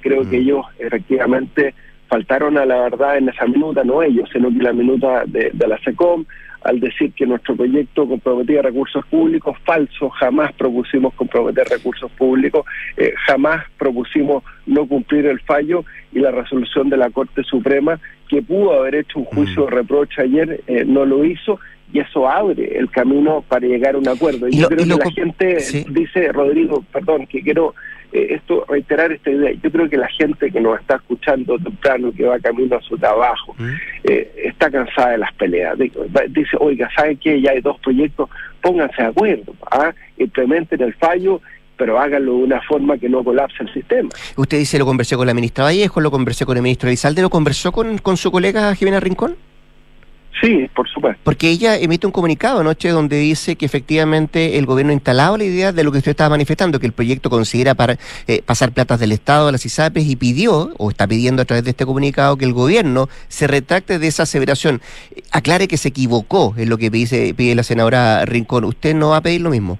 creo que ellos efectivamente faltaron a la verdad en esa minuta, no ellos, sino que la minuta de, la SECOM, al decir que nuestro proyecto comprometía recursos públicos, falso, jamás propusimos comprometer recursos públicos, eh, jamás propusimos no cumplir el fallo y la resolución de la Corte Suprema, que pudo haber hecho un juicio de reproche ayer, eh, no lo hizo, y eso abre el camino para llegar a un acuerdo. Y, yo creo que la gente dice, Rodrigo, perdón, que quiero eh, esto reiterar esta idea. Yo creo que la gente que nos está escuchando temprano, que va camino a su trabajo, ¿Mm? eh, está cansada de las peleas. Dice, oiga, ¿saben qué? Ya hay dos proyectos, pónganse de acuerdo, ¿ah? implementen el fallo pero háganlo de una forma que no colapse el sistema. Usted dice, lo conversé con la ministra Vallejo, lo conversé con el ministro Elizalde, ¿lo conversó con, con su colega Jimena Rincón? Sí, por supuesto. Porque ella emite un comunicado anoche donde dice que efectivamente el gobierno ha instalado la idea de lo que usted estaba manifestando, que el proyecto considera para, eh, pasar platas del Estado a las ISAPES y pidió, o está pidiendo a través de este comunicado, que el gobierno se retracte de esa aseveración. Aclare que se equivocó, es lo que pide la senadora Rincón. ¿Usted no va a pedir lo mismo?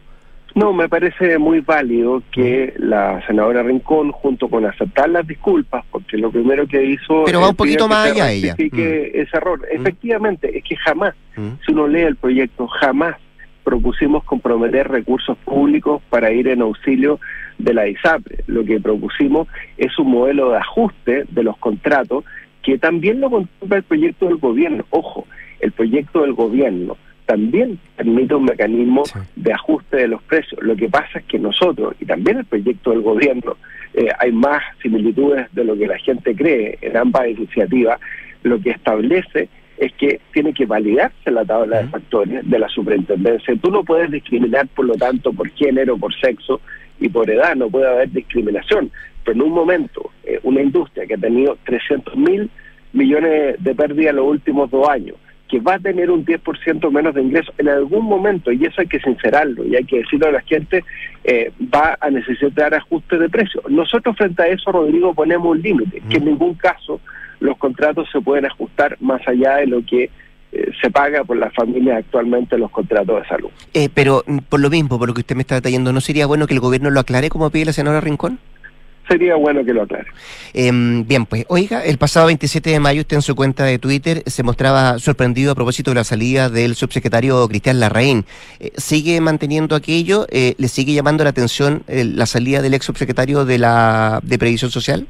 No, me parece muy válido que la senadora Rincón, junto con aceptar las disculpas, porque lo primero que hizo... Pero va un poquito más allá ella. Mm. ese error. Mm. Efectivamente, es que jamás, mm. si uno lee el proyecto, jamás propusimos comprometer recursos públicos para ir en auxilio de la ISAPRE. Lo que propusimos es un modelo de ajuste de los contratos que también lo contempla el proyecto del gobierno. Ojo, el proyecto del gobierno también permite un mecanismo de ajuste de los precios. Lo que pasa es que nosotros, y también el proyecto del gobierno, eh, hay más similitudes de lo que la gente cree en ambas iniciativas, lo que establece es que tiene que validarse la tabla de factores de la superintendencia. Tú no puedes discriminar, por lo tanto, por género, por sexo y por edad, no puede haber discriminación. Pero en un momento, eh, una industria que ha tenido 300 mil millones de pérdidas los últimos dos años, que va a tener un 10% menos de ingresos en algún momento, y eso hay que sincerarlo y hay que decirlo a la gente, eh, va a necesitar ajustes de precios. Nosotros frente a eso, Rodrigo, ponemos un límite, que en ningún caso los contratos se pueden ajustar más allá de lo que eh, se paga por las familias actualmente los contratos de salud. Eh, pero mm, por lo mismo, por lo que usted me está detallando, ¿no sería bueno que el gobierno lo aclare como pide la senadora Rincón? Sería bueno que lo aclare. Em, bien, pues, oiga, el pasado 27 de mayo usted en su cuenta de Twitter se mostraba sorprendido a propósito de la salida del subsecretario Cristian Larraín. Eh, ¿Sigue manteniendo aquello? Eh, ¿Le sigue llamando la atención eh, la salida del ex subsecretario de la de Previsión Social?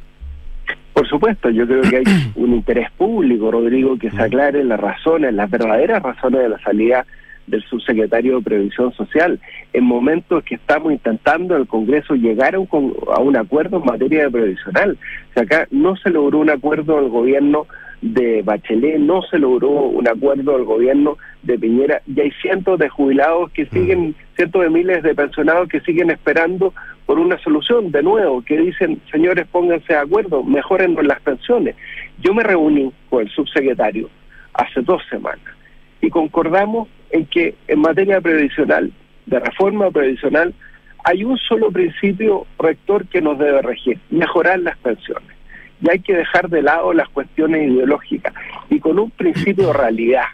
Por supuesto, yo creo que hay un interés público, Rodrigo, que se aclare las razones, las verdaderas razones de la salida del subsecretario de Previsión Social, en momentos que estamos intentando en el Congreso llegar a un, a un acuerdo en materia de previsional. O sea, acá no se logró un acuerdo del gobierno de Bachelet, no se logró un acuerdo del gobierno de Piñera y hay cientos de jubilados que siguen, mm. cientos de miles de pensionados que siguen esperando por una solución, de nuevo, que dicen, señores, pónganse de acuerdo, mejoren las pensiones. Yo me reuní con el subsecretario hace dos semanas y concordamos en que en materia previsional, de reforma previsional, hay un solo principio rector que nos debe regir, mejorar las pensiones. Y hay que dejar de lado las cuestiones ideológicas. Y con un principio de realidad,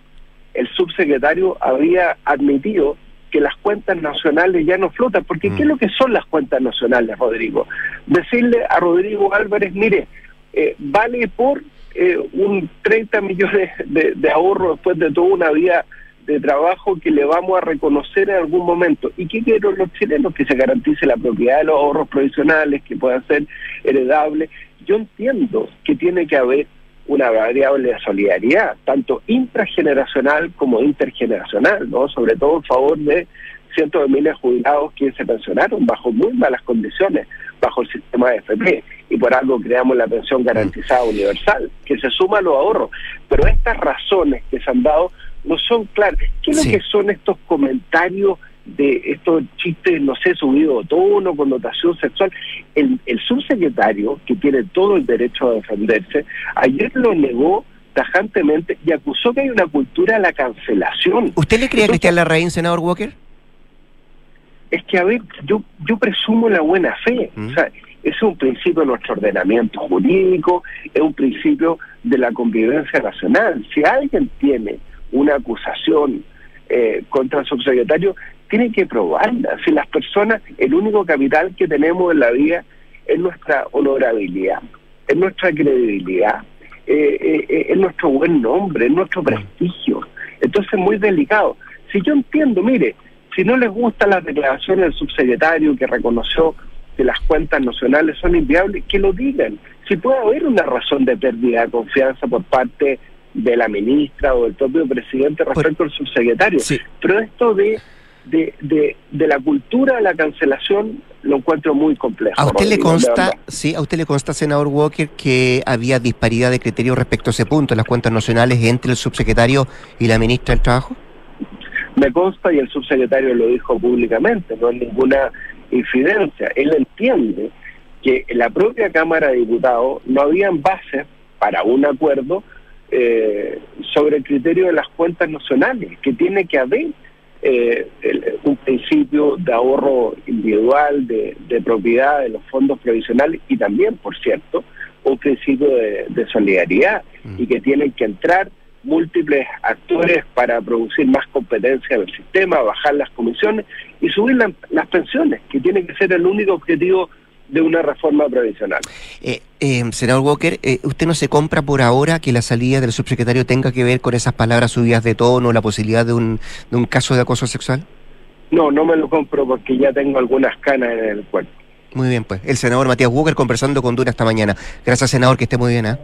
el subsecretario había admitido que las cuentas nacionales ya no flotan, porque ¿qué es lo que son las cuentas nacionales, Rodrigo? Decirle a Rodrigo Álvarez, mire, eh, vale por eh, un 30 millones de, de ahorro después de toda una vida de trabajo que le vamos a reconocer en algún momento. ¿Y qué quieren los chilenos? Que se garantice la propiedad de los ahorros provisionales, que puedan ser heredables. Yo entiendo que tiene que haber una variable de solidaridad, tanto intrageneracional como intergeneracional, ¿no? Sobre todo en favor de cientos de miles de jubilados que se pensionaron bajo muy malas condiciones, bajo el sistema de FP, y por algo creamos la pensión garantizada universal, que se suma a los ahorros. Pero estas razones que se han dado no son claras. ¿Qué es lo que son estos comentarios de estos chistes, no sé, subido tono, connotación sexual? El, el subsecretario, que tiene todo el derecho a defenderse, ayer lo negó tajantemente y acusó que hay una cultura de la cancelación. ¿Usted le cree a Cristian Larraín, senador Walker? Es que, a ver, yo, yo presumo la buena fe. Mm. O sea, es un principio de nuestro ordenamiento jurídico, es un principio de la convivencia nacional. Si alguien tiene una acusación eh, contra el subsecretario, tiene que probarla. Si las personas, el único capital que tenemos en la vida es nuestra honorabilidad, es nuestra credibilidad, eh, eh, es nuestro buen nombre, es nuestro prestigio. Entonces es muy delicado. Si yo entiendo, mire, si no les gusta la declaración del subsecretario que reconoció que las cuentas nacionales son inviables, que lo digan. Si puede haber una razón de pérdida de confianza por parte de la ministra o del propio presidente respecto al subsecretario. Pero esto de, de, de, la cultura de la cancelación lo encuentro muy complejo. ¿A usted le consta, sí, a usted le consta, senador Walker, que había disparidad de criterios respecto a ese punto, las cuentas nacionales entre el subsecretario y la ministra del Trabajo? Me consta y el subsecretario lo dijo públicamente, no hay ninguna infidencia. Él entiende que en la propia Cámara de Diputados no habían bases para un acuerdo eh, sobre el criterio de las cuentas nacionales, que tiene que haber eh, un principio de ahorro individual, de, propiedad de los fondos previsionales y también, por cierto, un principio de, solidaridad mm. y que tienen que entrar múltiples actores para producir más competencia en el sistema, bajar las comisiones y subir las pensiones, que tiene que ser el único objetivo de una reforma previsional. Eh, eh, senador Walker, eh, ¿usted no se compra por ahora que la salida del subsecretario tenga que ver con esas palabras subidas de tono, la posibilidad de un, de un caso de acoso sexual? No, no me lo compro porque ya tengo algunas canas en el cuerpo. Muy bien, pues. El senador Matías Walker conversando con Dura esta mañana. Gracias, senador, que esté muy bien. ¿eh?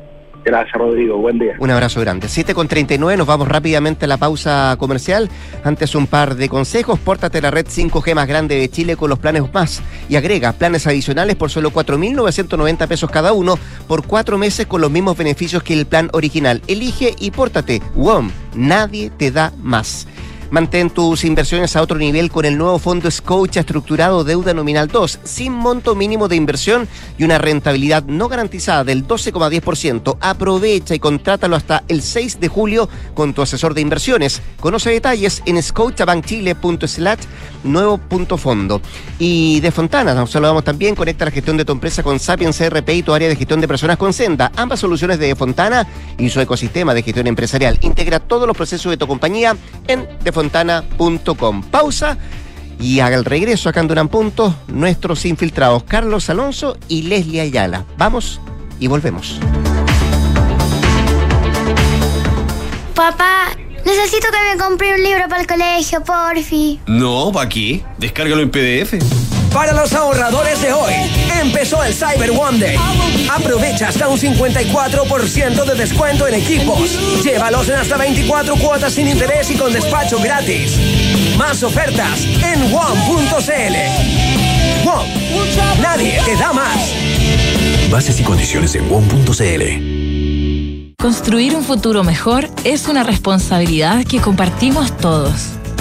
Gracias, Rodrigo. Buen día. Un abrazo grande. 7 con 39, nos vamos rápidamente a la pausa comercial. Antes un par de consejos. Pórtate la red 5G más grande de Chile con los planes más. Y agrega planes adicionales por solo 4.990 pesos cada uno por cuatro meses con los mismos beneficios que el plan original. Elige y pórtate. WOM. Nadie te da más. Mantén tus inversiones a otro nivel con el nuevo fondo Scotia estructurado deuda nominal 2, sin monto mínimo de inversión y una rentabilidad no garantizada del 12,10%. Aprovecha y contrátalo hasta el 6 de julio con tu asesor de inversiones. Conoce detalles en scotiabankchile.slash nuevo punto fondo. Y de Fontana, nos saludamos también, conecta la gestión de tu empresa con Sapiens CRP y tu área de gestión de personas con Senda. Ambas soluciones de Fontana y su ecosistema de gestión empresarial. Integra todos los procesos de tu compañía en defontana.com. Pausa y haga el regreso acá en Punto nuestros infiltrados Carlos Alonso y Leslie Ayala. Vamos y volvemos. Papá, necesito que me compre un libro para el colegio, porfi. No, ¿para aquí. Descárgalo en PDF. Para los ahorradores de hoy, empezó el Cyber One Day. Aprovecha hasta un 54% de descuento en equipos. Llévalos en hasta 24 cuotas sin interés y con despacho gratis. Más ofertas en one.cl. One. Nadie te da más. Bases y condiciones en one.cl. Construir un futuro mejor es una responsabilidad que compartimos todos.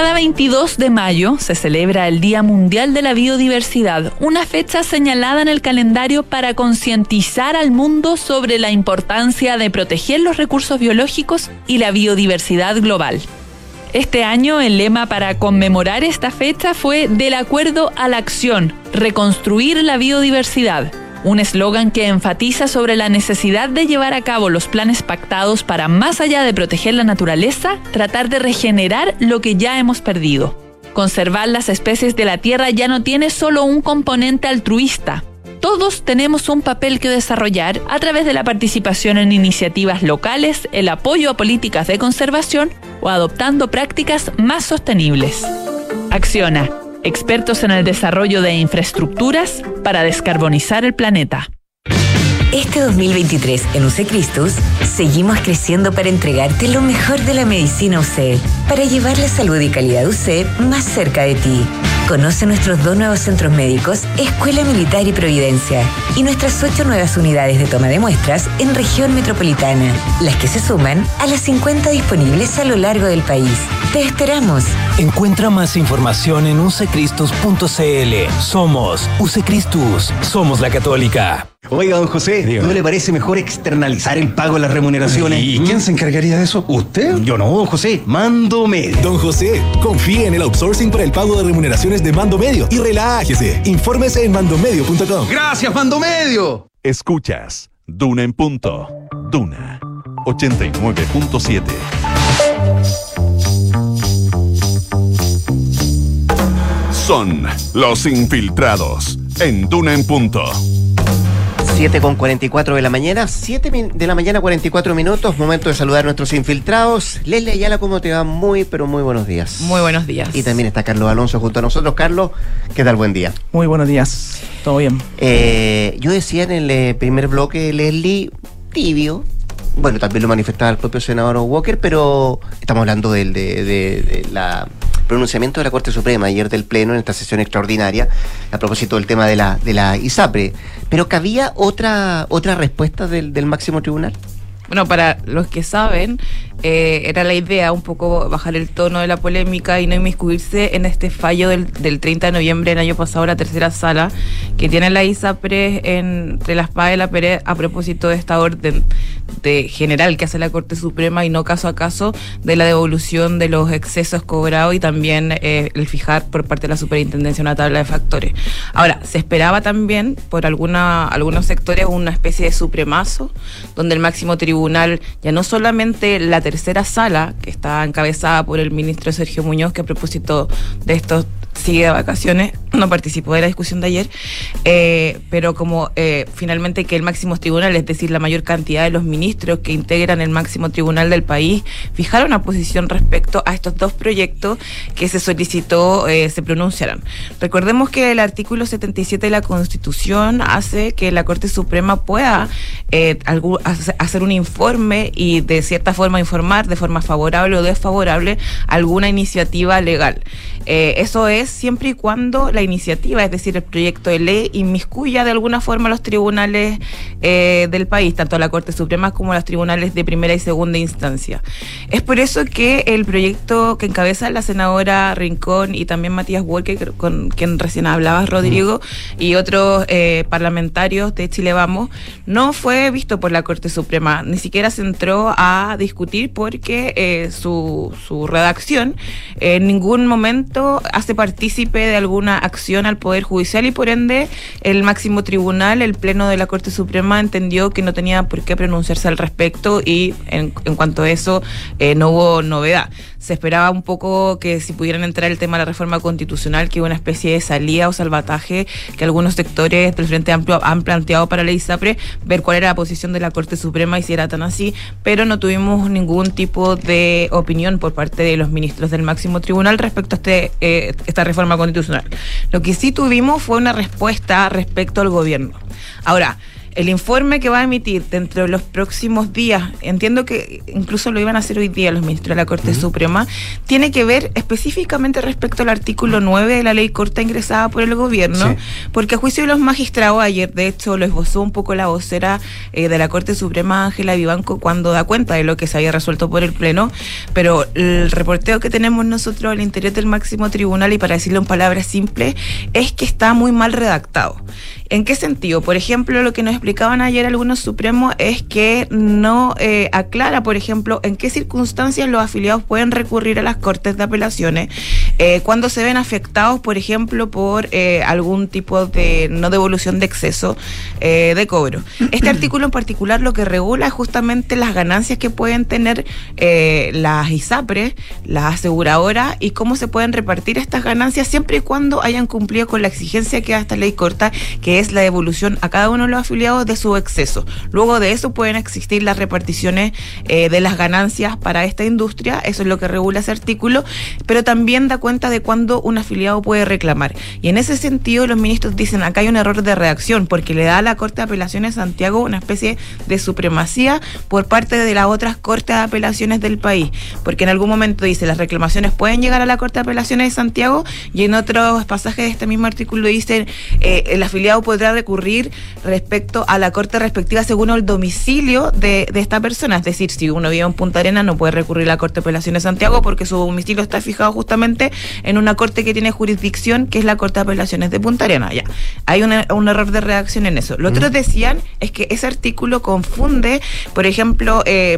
Cada 22 de mayo se celebra el Día Mundial de la Biodiversidad, una fecha señalada en el calendario para concientizar al mundo sobre la importancia de proteger los recursos biológicos y la biodiversidad global. Este año el lema para conmemorar esta fecha fue Del acuerdo a la acción, reconstruir la biodiversidad un eslogan que enfatiza sobre la necesidad de llevar a cabo los planes pactados para, más allá de proteger la naturaleza, tratar de regenerar lo que ya hemos perdido. Conservar las especies de la Tierra ya no tiene solo un componente altruista. Todos tenemos un papel que desarrollar a través de la participación en iniciativas locales, el apoyo a políticas de conservación o adoptando prácticas más sostenibles. Acciona expertos en el desarrollo de infraestructuras para descarbonizar el planeta. Este 2023 en UC Cristus seguimos creciendo para entregarte lo mejor de la medicina UC, para llevar la salud y calidad UC más cerca de ti. Conoce nuestros dos nuevos centros médicos, Escuela Militar y Providencia, y nuestras ocho nuevas unidades de toma de muestras en región metropolitana, las que se suman a las 50 disponibles a lo largo del país. Te esperamos. Encuentra más información en ucecristus.cl. Somos Ucecristus, somos la católica. Oiga, don José, ¿no le parece mejor externalizar el pago de las remuneraciones? ¿Y quién se encargaría de eso? ¿Usted? Yo no, don José. Mando Medio. Don José, confíe en el outsourcing para el pago de remuneraciones de Mando Medio y relájese. Infórmese en mandomedio.com. ¡Gracias, Mando Medio! Escuchas Duna en punto. Duna 89.7. Son los infiltrados en Duna en punto. 7 con 44 de la mañana, 7 de la mañana 44 minutos, momento de saludar a nuestros infiltrados. Leslie Ayala, ¿cómo te va? Muy, pero muy buenos días. Muy buenos días. Y también está Carlos Alonso junto a nosotros. Carlos, ¿qué tal? Buen día. Muy buenos días, todo bien. Eh, yo decía en el eh, primer bloque, Leslie, tibio. Bueno, también lo manifestaba el propio senador Walker, pero estamos hablando del, de la pronunciamiento de la Corte Suprema ayer del Pleno en esta sesión extraordinaria a propósito del tema de la, de la ISAPRE. Pero cabía otra, otra respuesta del, máximo tribunal. Bueno, para los que saben, eh, era la idea un poco bajar el tono de la polémica y no inmiscuirse en este fallo del, del 30 de noviembre del año pasado, la tercera sala, que tiene la ISAPRE entre la espada y la pared a propósito de esta orden de general que hace la Corte Suprema y no caso a caso de la devolución de los excesos cobrados y también eh, el fijar por parte de la Superintendencia una tabla de factores. Ahora, se esperaba también por alguna, algunos sectores una especie de supremazo, donde el máximo tribunal ya no solamente la tercera sala, que está encabezada por el ministro Sergio Muñoz, que a propósito de estos sigue de vacaciones, no participó de la discusión de ayer, eh, pero como eh, finalmente que el máximo tribunal, es decir, la mayor cantidad de los ministros que integran el máximo tribunal del país, fijaron una posición respecto a estos dos proyectos que se solicitó eh, se pronunciaran. Recordemos que el artículo 77 de la Constitución hace que la Corte Suprema pueda hacer un informe y de cierta forma informar de forma favorable o desfavorable alguna iniciativa legal. eso es siempre y cuando la iniciativa, es decir, el proyecto de ley, inmiscuya de alguna forma a los tribunales eh, del país, tanto a la Corte Suprema como a los tribunales de primera y segunda instancia. Es por eso que el proyecto que encabeza la senadora Rincón y también Matías Walker, con quien recién hablabas, Rodrigo, y otros eh, parlamentarios de Chile Vamos, no fue visto por la Corte Suprema, ni siquiera se entró a discutir porque eh, su, su redacción en ningún momento hace parte partícipe de alguna acción al Poder Judicial y por ende el máximo tribunal, el Pleno de la Corte Suprema, entendió que no tenía por qué pronunciarse al respecto y en, cuanto a eso eh, no hubo novedad. Se esperaba un poco que si pudieran entrar el tema de la reforma constitucional, que una especie de salida o salvataje que algunos sectores del Frente Amplio han planteado para la ISAPRE, ver cuál era la posición de la Corte Suprema y si era tan así, pero no tuvimos ningún tipo de opinión por parte de los ministros del máximo tribunal respecto a este, eh, esta reforma constitucional. Lo que sí tuvimos fue una respuesta respecto al gobierno. Ahora, el informe que va a emitir dentro de los próximos días, entiendo que incluso lo iban a hacer hoy día los ministros de la Corte Suprema, tiene que ver específicamente respecto al artículo 9 de la ley corta ingresada por el gobierno, porque a juicio de los magistrados ayer, de hecho, lo esbozó un poco la vocera eh, de la Corte Suprema, Ángela Vivanco, cuando da cuenta de lo que se había resuelto por el Pleno, pero el reporteo que tenemos nosotros al interior del máximo tribunal, y para decirlo en palabras simples, es que está muy mal redactado. ¿En qué sentido? Por ejemplo, lo que nos explicaban ayer algunos supremos es que no eh, aclara, por ejemplo, en qué circunstancias los afiliados pueden recurrir a las cortes de apelaciones eh, cuando se ven afectados, por ejemplo, por eh, algún tipo de no devolución de exceso de cobro. Este artículo en particular lo que regula es justamente las ganancias que pueden tener las ISAPRES, las aseguradoras y cómo se pueden repartir estas ganancias siempre y cuando hayan cumplido con la exigencia que da esta ley corta, que es la devolución a cada uno de los afiliados de su exceso. Luego de eso pueden existir las reparticiones eh, de las ganancias para esta industria, eso es lo que regula ese artículo, pero también da cuenta de cuándo un afiliado puede reclamar. Y en ese sentido los ministros dicen, acá hay un error de redacción, porque le da a la Corte de Apelaciones de Santiago una especie de supremacía por parte de las otras Cortes de Apelaciones del país, porque en algún momento dice, las reclamaciones pueden llegar a la Corte de Apelaciones de Santiago y en otros pasajes de este mismo artículo dicen, eh, el afiliado podrá recurrir respecto a la corte respectiva según el domicilio de, esta persona. Es decir, si uno vive en Punta Arena no puede recurrir a la Corte de Apelaciones de Santiago porque su domicilio está fijado justamente en una corte que tiene jurisdicción, que es la Corte de Apelaciones de Punta Arena. Ya, hay un error de redacción en eso. Lo otro decían es que ese artículo confunde, por ejemplo, eh,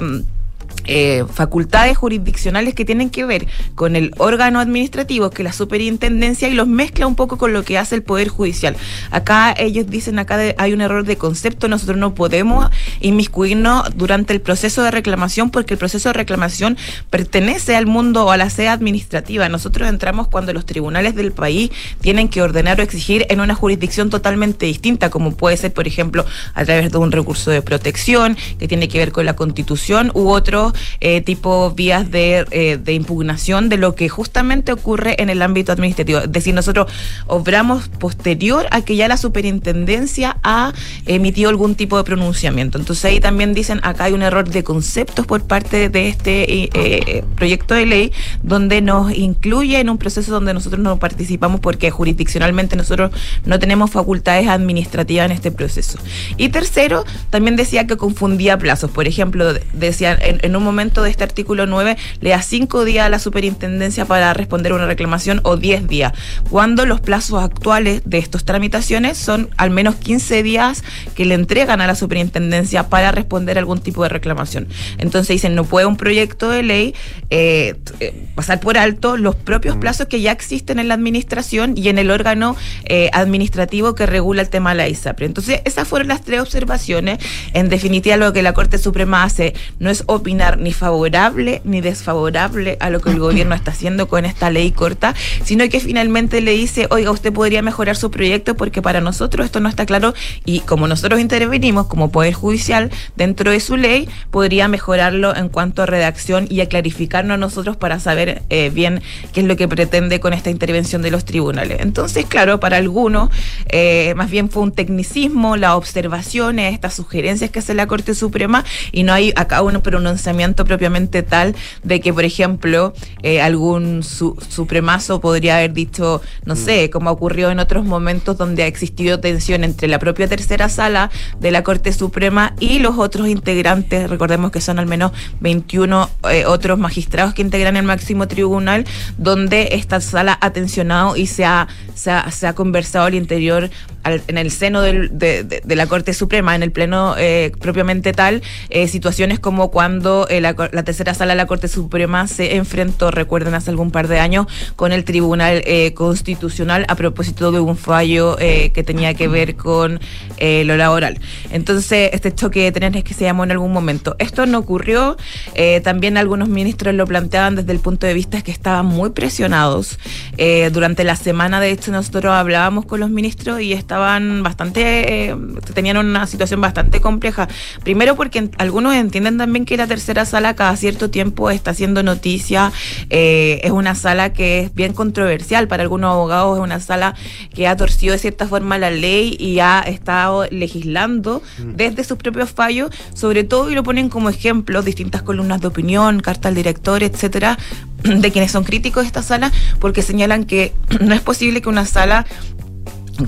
eh, facultades jurisdiccionales que tienen que ver con el órgano administrativo, que es la superintendencia, y los mezcla un poco con lo que hace el Poder Judicial. Acá ellos dicen, acá hay un error de concepto, nosotros no podemos inmiscuirnos durante el proceso de reclamación porque el proceso de reclamación pertenece al mundo o a la sede administrativa. Nosotros entramos cuando los tribunales del país tienen que ordenar o exigir en una jurisdicción totalmente distinta, como puede ser, por ejemplo, a través de un recurso de protección que tiene que ver con la constitución u otro otro eh, tipo vías de, eh, de impugnación de lo que justamente ocurre en el ámbito administrativo. Es decir, nosotros obramos posterior a que ya la superintendencia ha emitido algún tipo de pronunciamiento. Entonces ahí también dicen, acá hay un error de conceptos por parte de este eh, proyecto de ley, donde nos incluye en un proceso donde nosotros no participamos porque jurisdiccionalmente nosotros no tenemos facultades administrativas en este proceso. Y tercero, también decía que confundía plazos. Por ejemplo, decía en, un momento de este artículo 9, le da cinco días a la superintendencia para responder una reclamación o 10 días, cuando los plazos actuales de estas tramitaciones son al menos 15 días que le entregan a la superintendencia para responder algún tipo de reclamación. Entonces dicen, no puede un proyecto de ley eh, eh, pasar por alto los propios plazos que ya existen en la administración y en el órgano eh, administrativo que regula el tema de la ISAPRE. Entonces, esas fueron las tres observaciones. En definitiva, lo que la Corte Suprema hace no es opinar ni favorable ni desfavorable a lo que el gobierno está haciendo con esta ley corta, sino que finalmente le dice, oiga, usted podría mejorar su proyecto porque para nosotros esto no está claro y como nosotros intervenimos como Poder Judicial dentro de su ley, podría mejorarlo en cuanto a redacción y a clarificarnos nosotros para saber eh, bien qué es lo que pretende con esta intervención de los tribunales. Entonces, claro, para algunos, eh, más bien fue un tecnicismo, las observaciones, estas sugerencias que hace la Corte Suprema y no hay acá un pronunciamiento propiamente tal de que, por ejemplo, eh, algún supremazo podría haber dicho, no sé, mm. como ocurrió en otros momentos donde ha existido tensión entre la propia tercera sala de la Corte Suprema y los otros integrantes, recordemos que son al menos 21 eh, otros magistrados que integran el máximo tribunal, donde esta sala ha tensionado y se ha, se ha, conversado al interior, en el seno de, la Corte Suprema, en el Pleno eh, propiamente tal, situaciones como cuando la, la, tercera sala de la Corte Suprema se enfrentó, recuerden, hace algún par de años, con el Tribunal Constitucional a propósito de un fallo que tenía que ver con lo laboral. Entonces, este choque de trenes que se llamó en algún momento. Esto no ocurrió. también algunos ministros lo planteaban desde el punto de vista que estaban muy presionados. Eh, durante la semana, de hecho, nosotros hablábamos con los ministros y estaban bastante, eh, tenían una situación bastante compleja. Primero porque algunos entienden también que la tercera sala cada cierto tiempo está haciendo noticia. Eh, es una sala que es bien controversial para algunos abogados, es una sala que ha torcido de cierta forma la ley y ha estado legislando mm. desde sus propios fallos, sobre todo y lo ponen como ejemplo distintas columnas de opinión, carta al director, etcétera, de quienes son críticos de esta sala, porque señalan que no es posible que una sala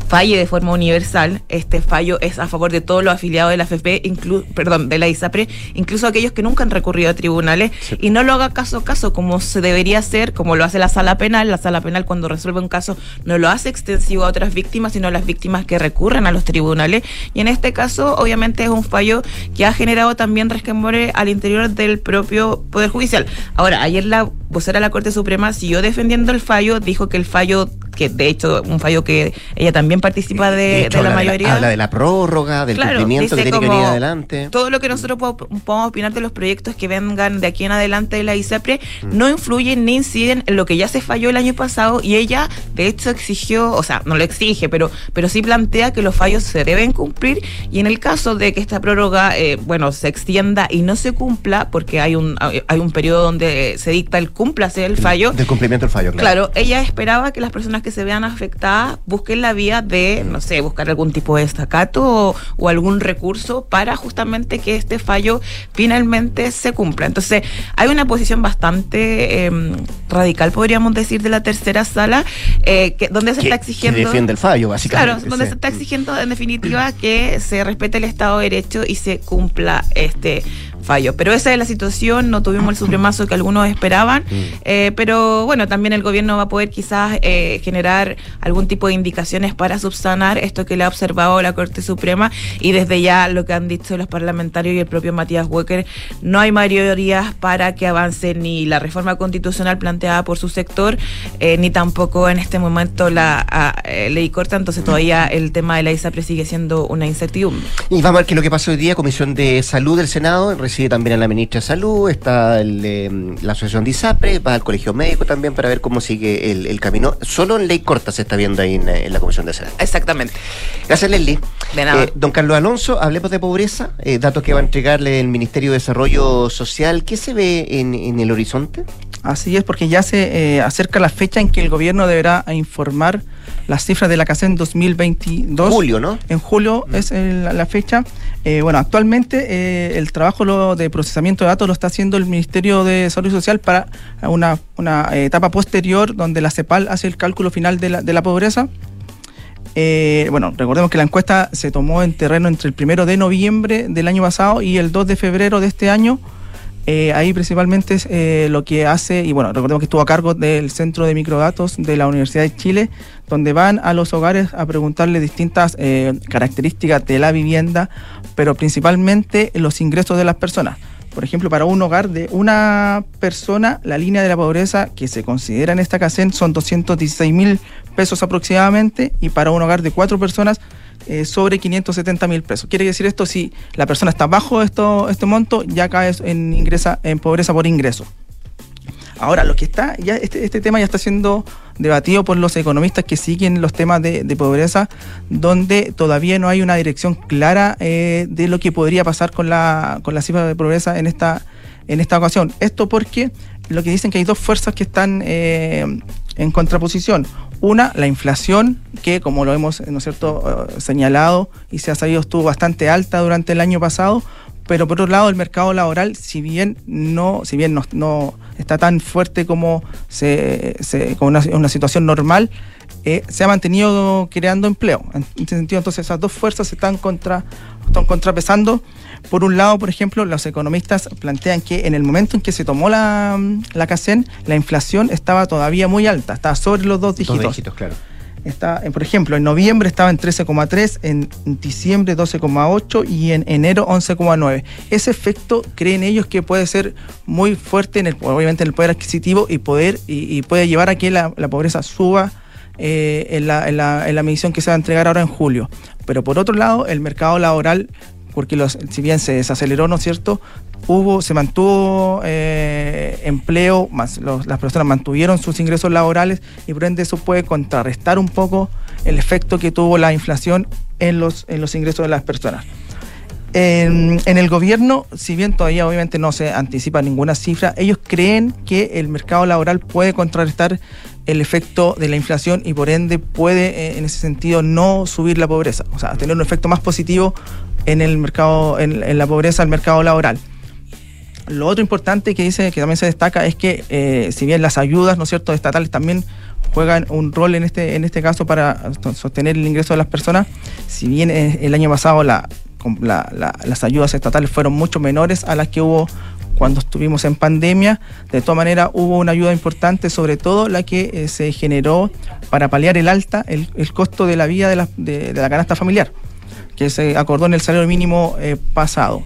falle de forma universal, este fallo es a favor de todos los afiliados de la FP, perdón, de la ISAPRE, incluso aquellos que nunca han recurrido a tribunales, y no lo haga caso a caso como se debería hacer, como lo hace la sala penal. La sala penal cuando resuelve un caso no lo hace extensivo a otras víctimas, sino a las víctimas que recurren a los tribunales. Y en este caso, obviamente, es un fallo que ha generado también resquemore al interior del propio Poder Judicial. Ahora, ayer la vocera de la Corte Suprema siguió defendiendo el fallo, dijo que el fallo que de hecho un fallo que ella también participa de, la, mayoría. habla de la prórroga, del cumplimiento que tiene que venir adelante. Todo lo que nosotros podemos, opinar de los proyectos que vengan de aquí en adelante de la ISEPRE mm. no influyen ni inciden en lo que ya se falló el año pasado y ella de hecho exigió, o sea, no lo exige, pero, pero sí plantea que los fallos se deben cumplir y en el caso de que esta prórroga, eh, bueno, se extienda y no se cumpla, porque hay un, hay un periodo donde se dicta el cúmplase el fallo. Del cumplimiento del fallo, claro. Claro, ella esperaba que las personas que se vean afectadas busquen la vía de, no sé, buscar algún tipo de destacato o, algún recurso para justamente que este fallo finalmente se cumpla. Entonces, hay una posición bastante em, radical, podríamos decir, de la tercera sala, eh, que, donde se está exigiendo... Que defiende el fallo, básicamente. Claro, donde se está exigiendo, en definitiva, que se respete el Estado de Derecho y se cumpla este fallo. Pero esa es la situación, no tuvimos el supremazo que algunos esperaban, mm. eh, pero bueno, también el gobierno va a poder quizás eh, generar algún tipo de indicaciones para subsanar esto que le ha observado la Corte Suprema y desde ya lo que han dicho los parlamentarios y el propio Matías Wecker, no hay mayorías para que avance ni la reforma constitucional planteada por su sector, eh, ni tampoco en este momento la ley corta, entonces todavía el tema de la ISAPRE sigue siendo una incertidumbre. Y vamos a ver qué es lo que pasó hoy día, Comisión de Salud del Senado, recibe también a la ministra de Salud, está em, la asociación de ISAPRE, va al colegio médico también para ver cómo sigue el, camino. Solo en ley corta se está viendo ahí en, la Comisión de Salud. Exactamente. Gracias, Leslie. Eh, don Carlos Alonso, hablemos de pobreza, eh, datos que va a entregarle el Ministerio de Desarrollo Social. ¿Qué se ve en, el horizonte? Así es, porque ya se eh, acerca la fecha en que el gobierno deberá informar las cifras de la en 2022. Julio, ¿no? En julio mm. es la fecha. Eh, bueno, actualmente eh, el trabajo de procesamiento de datos lo está haciendo el Ministerio de Salud Social para una, etapa posterior donde la CEPAL hace el cálculo final de la, de la pobreza. Eh, bueno, recordemos que la encuesta se tomó en terreno entre el primero de noviembre del año pasado y el 2 de febrero de este año. Eh, ahí principalmente es eh, lo que hace, y bueno, recordemos que estuvo a cargo del Centro de Microdatos de la Universidad de Chile, donde van a los hogares a preguntarle distintas eh, características de la vivienda, pero principalmente los ingresos de las personas. Por ejemplo, para un hogar de una persona, la línea de la pobreza que se considera en esta CACEN son 216 mil pesos aproximadamente, y para un hogar de cuatro personas eh, sobre 570 mil pesos. Quiere decir esto, si la persona está bajo esto, este monto, ya cae en, ingresa, en pobreza por ingreso. Ahora, lo que está, ya este, este, tema ya está siendo debatido por los economistas que siguen los temas de, pobreza, donde todavía no hay una dirección clara eh, de lo que podría pasar con la, con la cifra de pobreza en esta, en esta ocasión. Esto porque lo que dicen que hay dos fuerzas que están eh, en contraposición. Una, la inflación, que como lo hemos ¿no es cierto? Eh, señalado y se ha sabido estuvo bastante alta durante el año pasado, pero por otro lado el mercado laboral, si bien no, si bien no, está tan fuerte como, se, como una, situación normal, eh, se ha mantenido creando empleo. En ese sentido, entonces esas dos fuerzas se están, contra, están contrapesando por un lado, por ejemplo, los economistas plantean que en el momento en que se tomó la, la CACEN, la inflación estaba todavía muy alta, estaba sobre los dos dígitos. Dos dígitos, claro. Está, por ejemplo, en noviembre estaba en 13,3, en diciembre 12,8 y en enero 11,9. Ese efecto creen ellos que puede ser muy fuerte, en el, obviamente en el poder adquisitivo y, poder, y, puede llevar a que la, pobreza suba eh, en, la, en, la, en la medición que se va a entregar ahora en julio. Pero por otro lado, el mercado laboral porque los, si bien se desaceleró, ¿no es cierto? Hubo, se mantuvo eh, empleo, más las personas mantuvieron sus ingresos laborales y por ende eso puede contrarrestar un poco el efecto que tuvo la inflación en los, en los ingresos de las personas. En, en, el gobierno, si bien todavía obviamente no se anticipa ninguna cifra, ellos creen que el mercado laboral puede contrarrestar el efecto de la inflación y por ende puede eh, en ese sentido no subir la pobreza, o sea, tener un efecto más positivo en el mercado, en, la pobreza del mercado laboral. Lo otro importante que dice que también se destaca es que eh, si bien las ayudas, ¿no es cierto?, estatales también juegan un rol en este, en este caso para sostener el ingreso de las personas, si bien eh, el año pasado la, las ayudas estatales fueron mucho menores a las que hubo cuando estuvimos en pandemia, de todas maneras hubo una ayuda importante, sobre todo la que eh, se generó para paliar el alta, el, costo de la vida de la, de la canasta familiar que se acordó en el salario mínimo eh, pasado.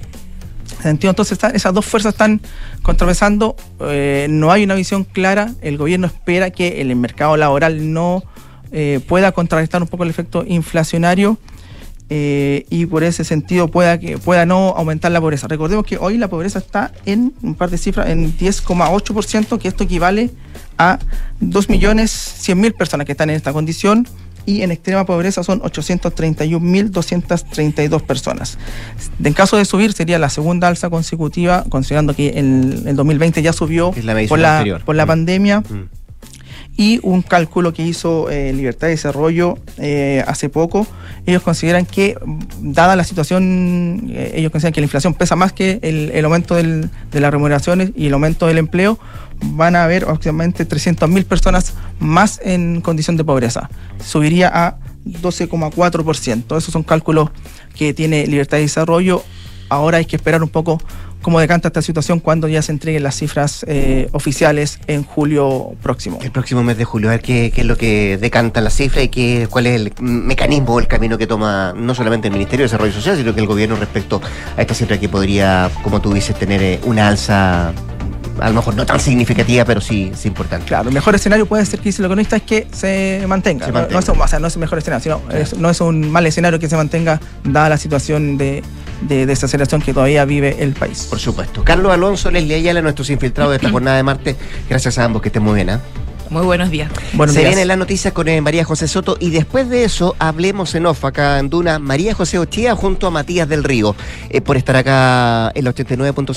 Entonces esas dos fuerzas están contrapesando, eh, no hay una visión clara, el gobierno espera que el mercado laboral no eh, pueda contrarrestar un poco el efecto inflacionario y por ese sentido pueda, que, pueda no aumentar la pobreza. Recordemos que hoy la pobreza está en un par de cifras, en 10,8%, que esto equivale a 2.100.000 personas que están en esta condición y en extrema pobreza son 831.232 personas. En caso de subir sería la segunda alza consecutiva, considerando que en el 2020 ya subió por, la, por la mm. pandemia. Mm. Y un cálculo que hizo eh, Libertad de Desarrollo eh, hace poco, ellos consideran que, dada la situación, eh, ellos consideran que la inflación pesa más que el, aumento de las remuneraciones y el aumento del empleo, van a haber aproximadamente 300.000 personas más en condición de pobreza. Subiría a 12,4%. Esos son cálculos que tiene Libertad de Desarrollo. Ahora hay que esperar un poco cómo decanta esta situación cuando ya se entreguen las cifras eh, oficiales en julio próximo. El próximo mes de julio, a ver qué, es lo que decanta la cifra y qué, cuál es el mecanismo o el camino que toma no solamente el Ministerio de Desarrollo Social, sino que el gobierno respecto a esta cifra que podría, como tú dices, tener eh, una alza a lo mejor no tan significativa, pero sí, es importante. Claro, el mejor escenario puede ser que dice el economista es que se mantenga. No, es, o sea, no es el mejor escenario, sino no es un mal escenario que se mantenga dada la situación de, de desaceleración que todavía vive el país. Por supuesto. Carlos Alonso, Leslie Ayala, nuestros infiltrados de esta jornada de martes. Gracias a ambos, que estén muy bien. ¿eh? Muy buenos días. Se viene la noticia con eh, María José Soto y después de eso hablemos en off acá en Duna María José Ochía junto a Matías del Río eh, por estar acá en la 89.7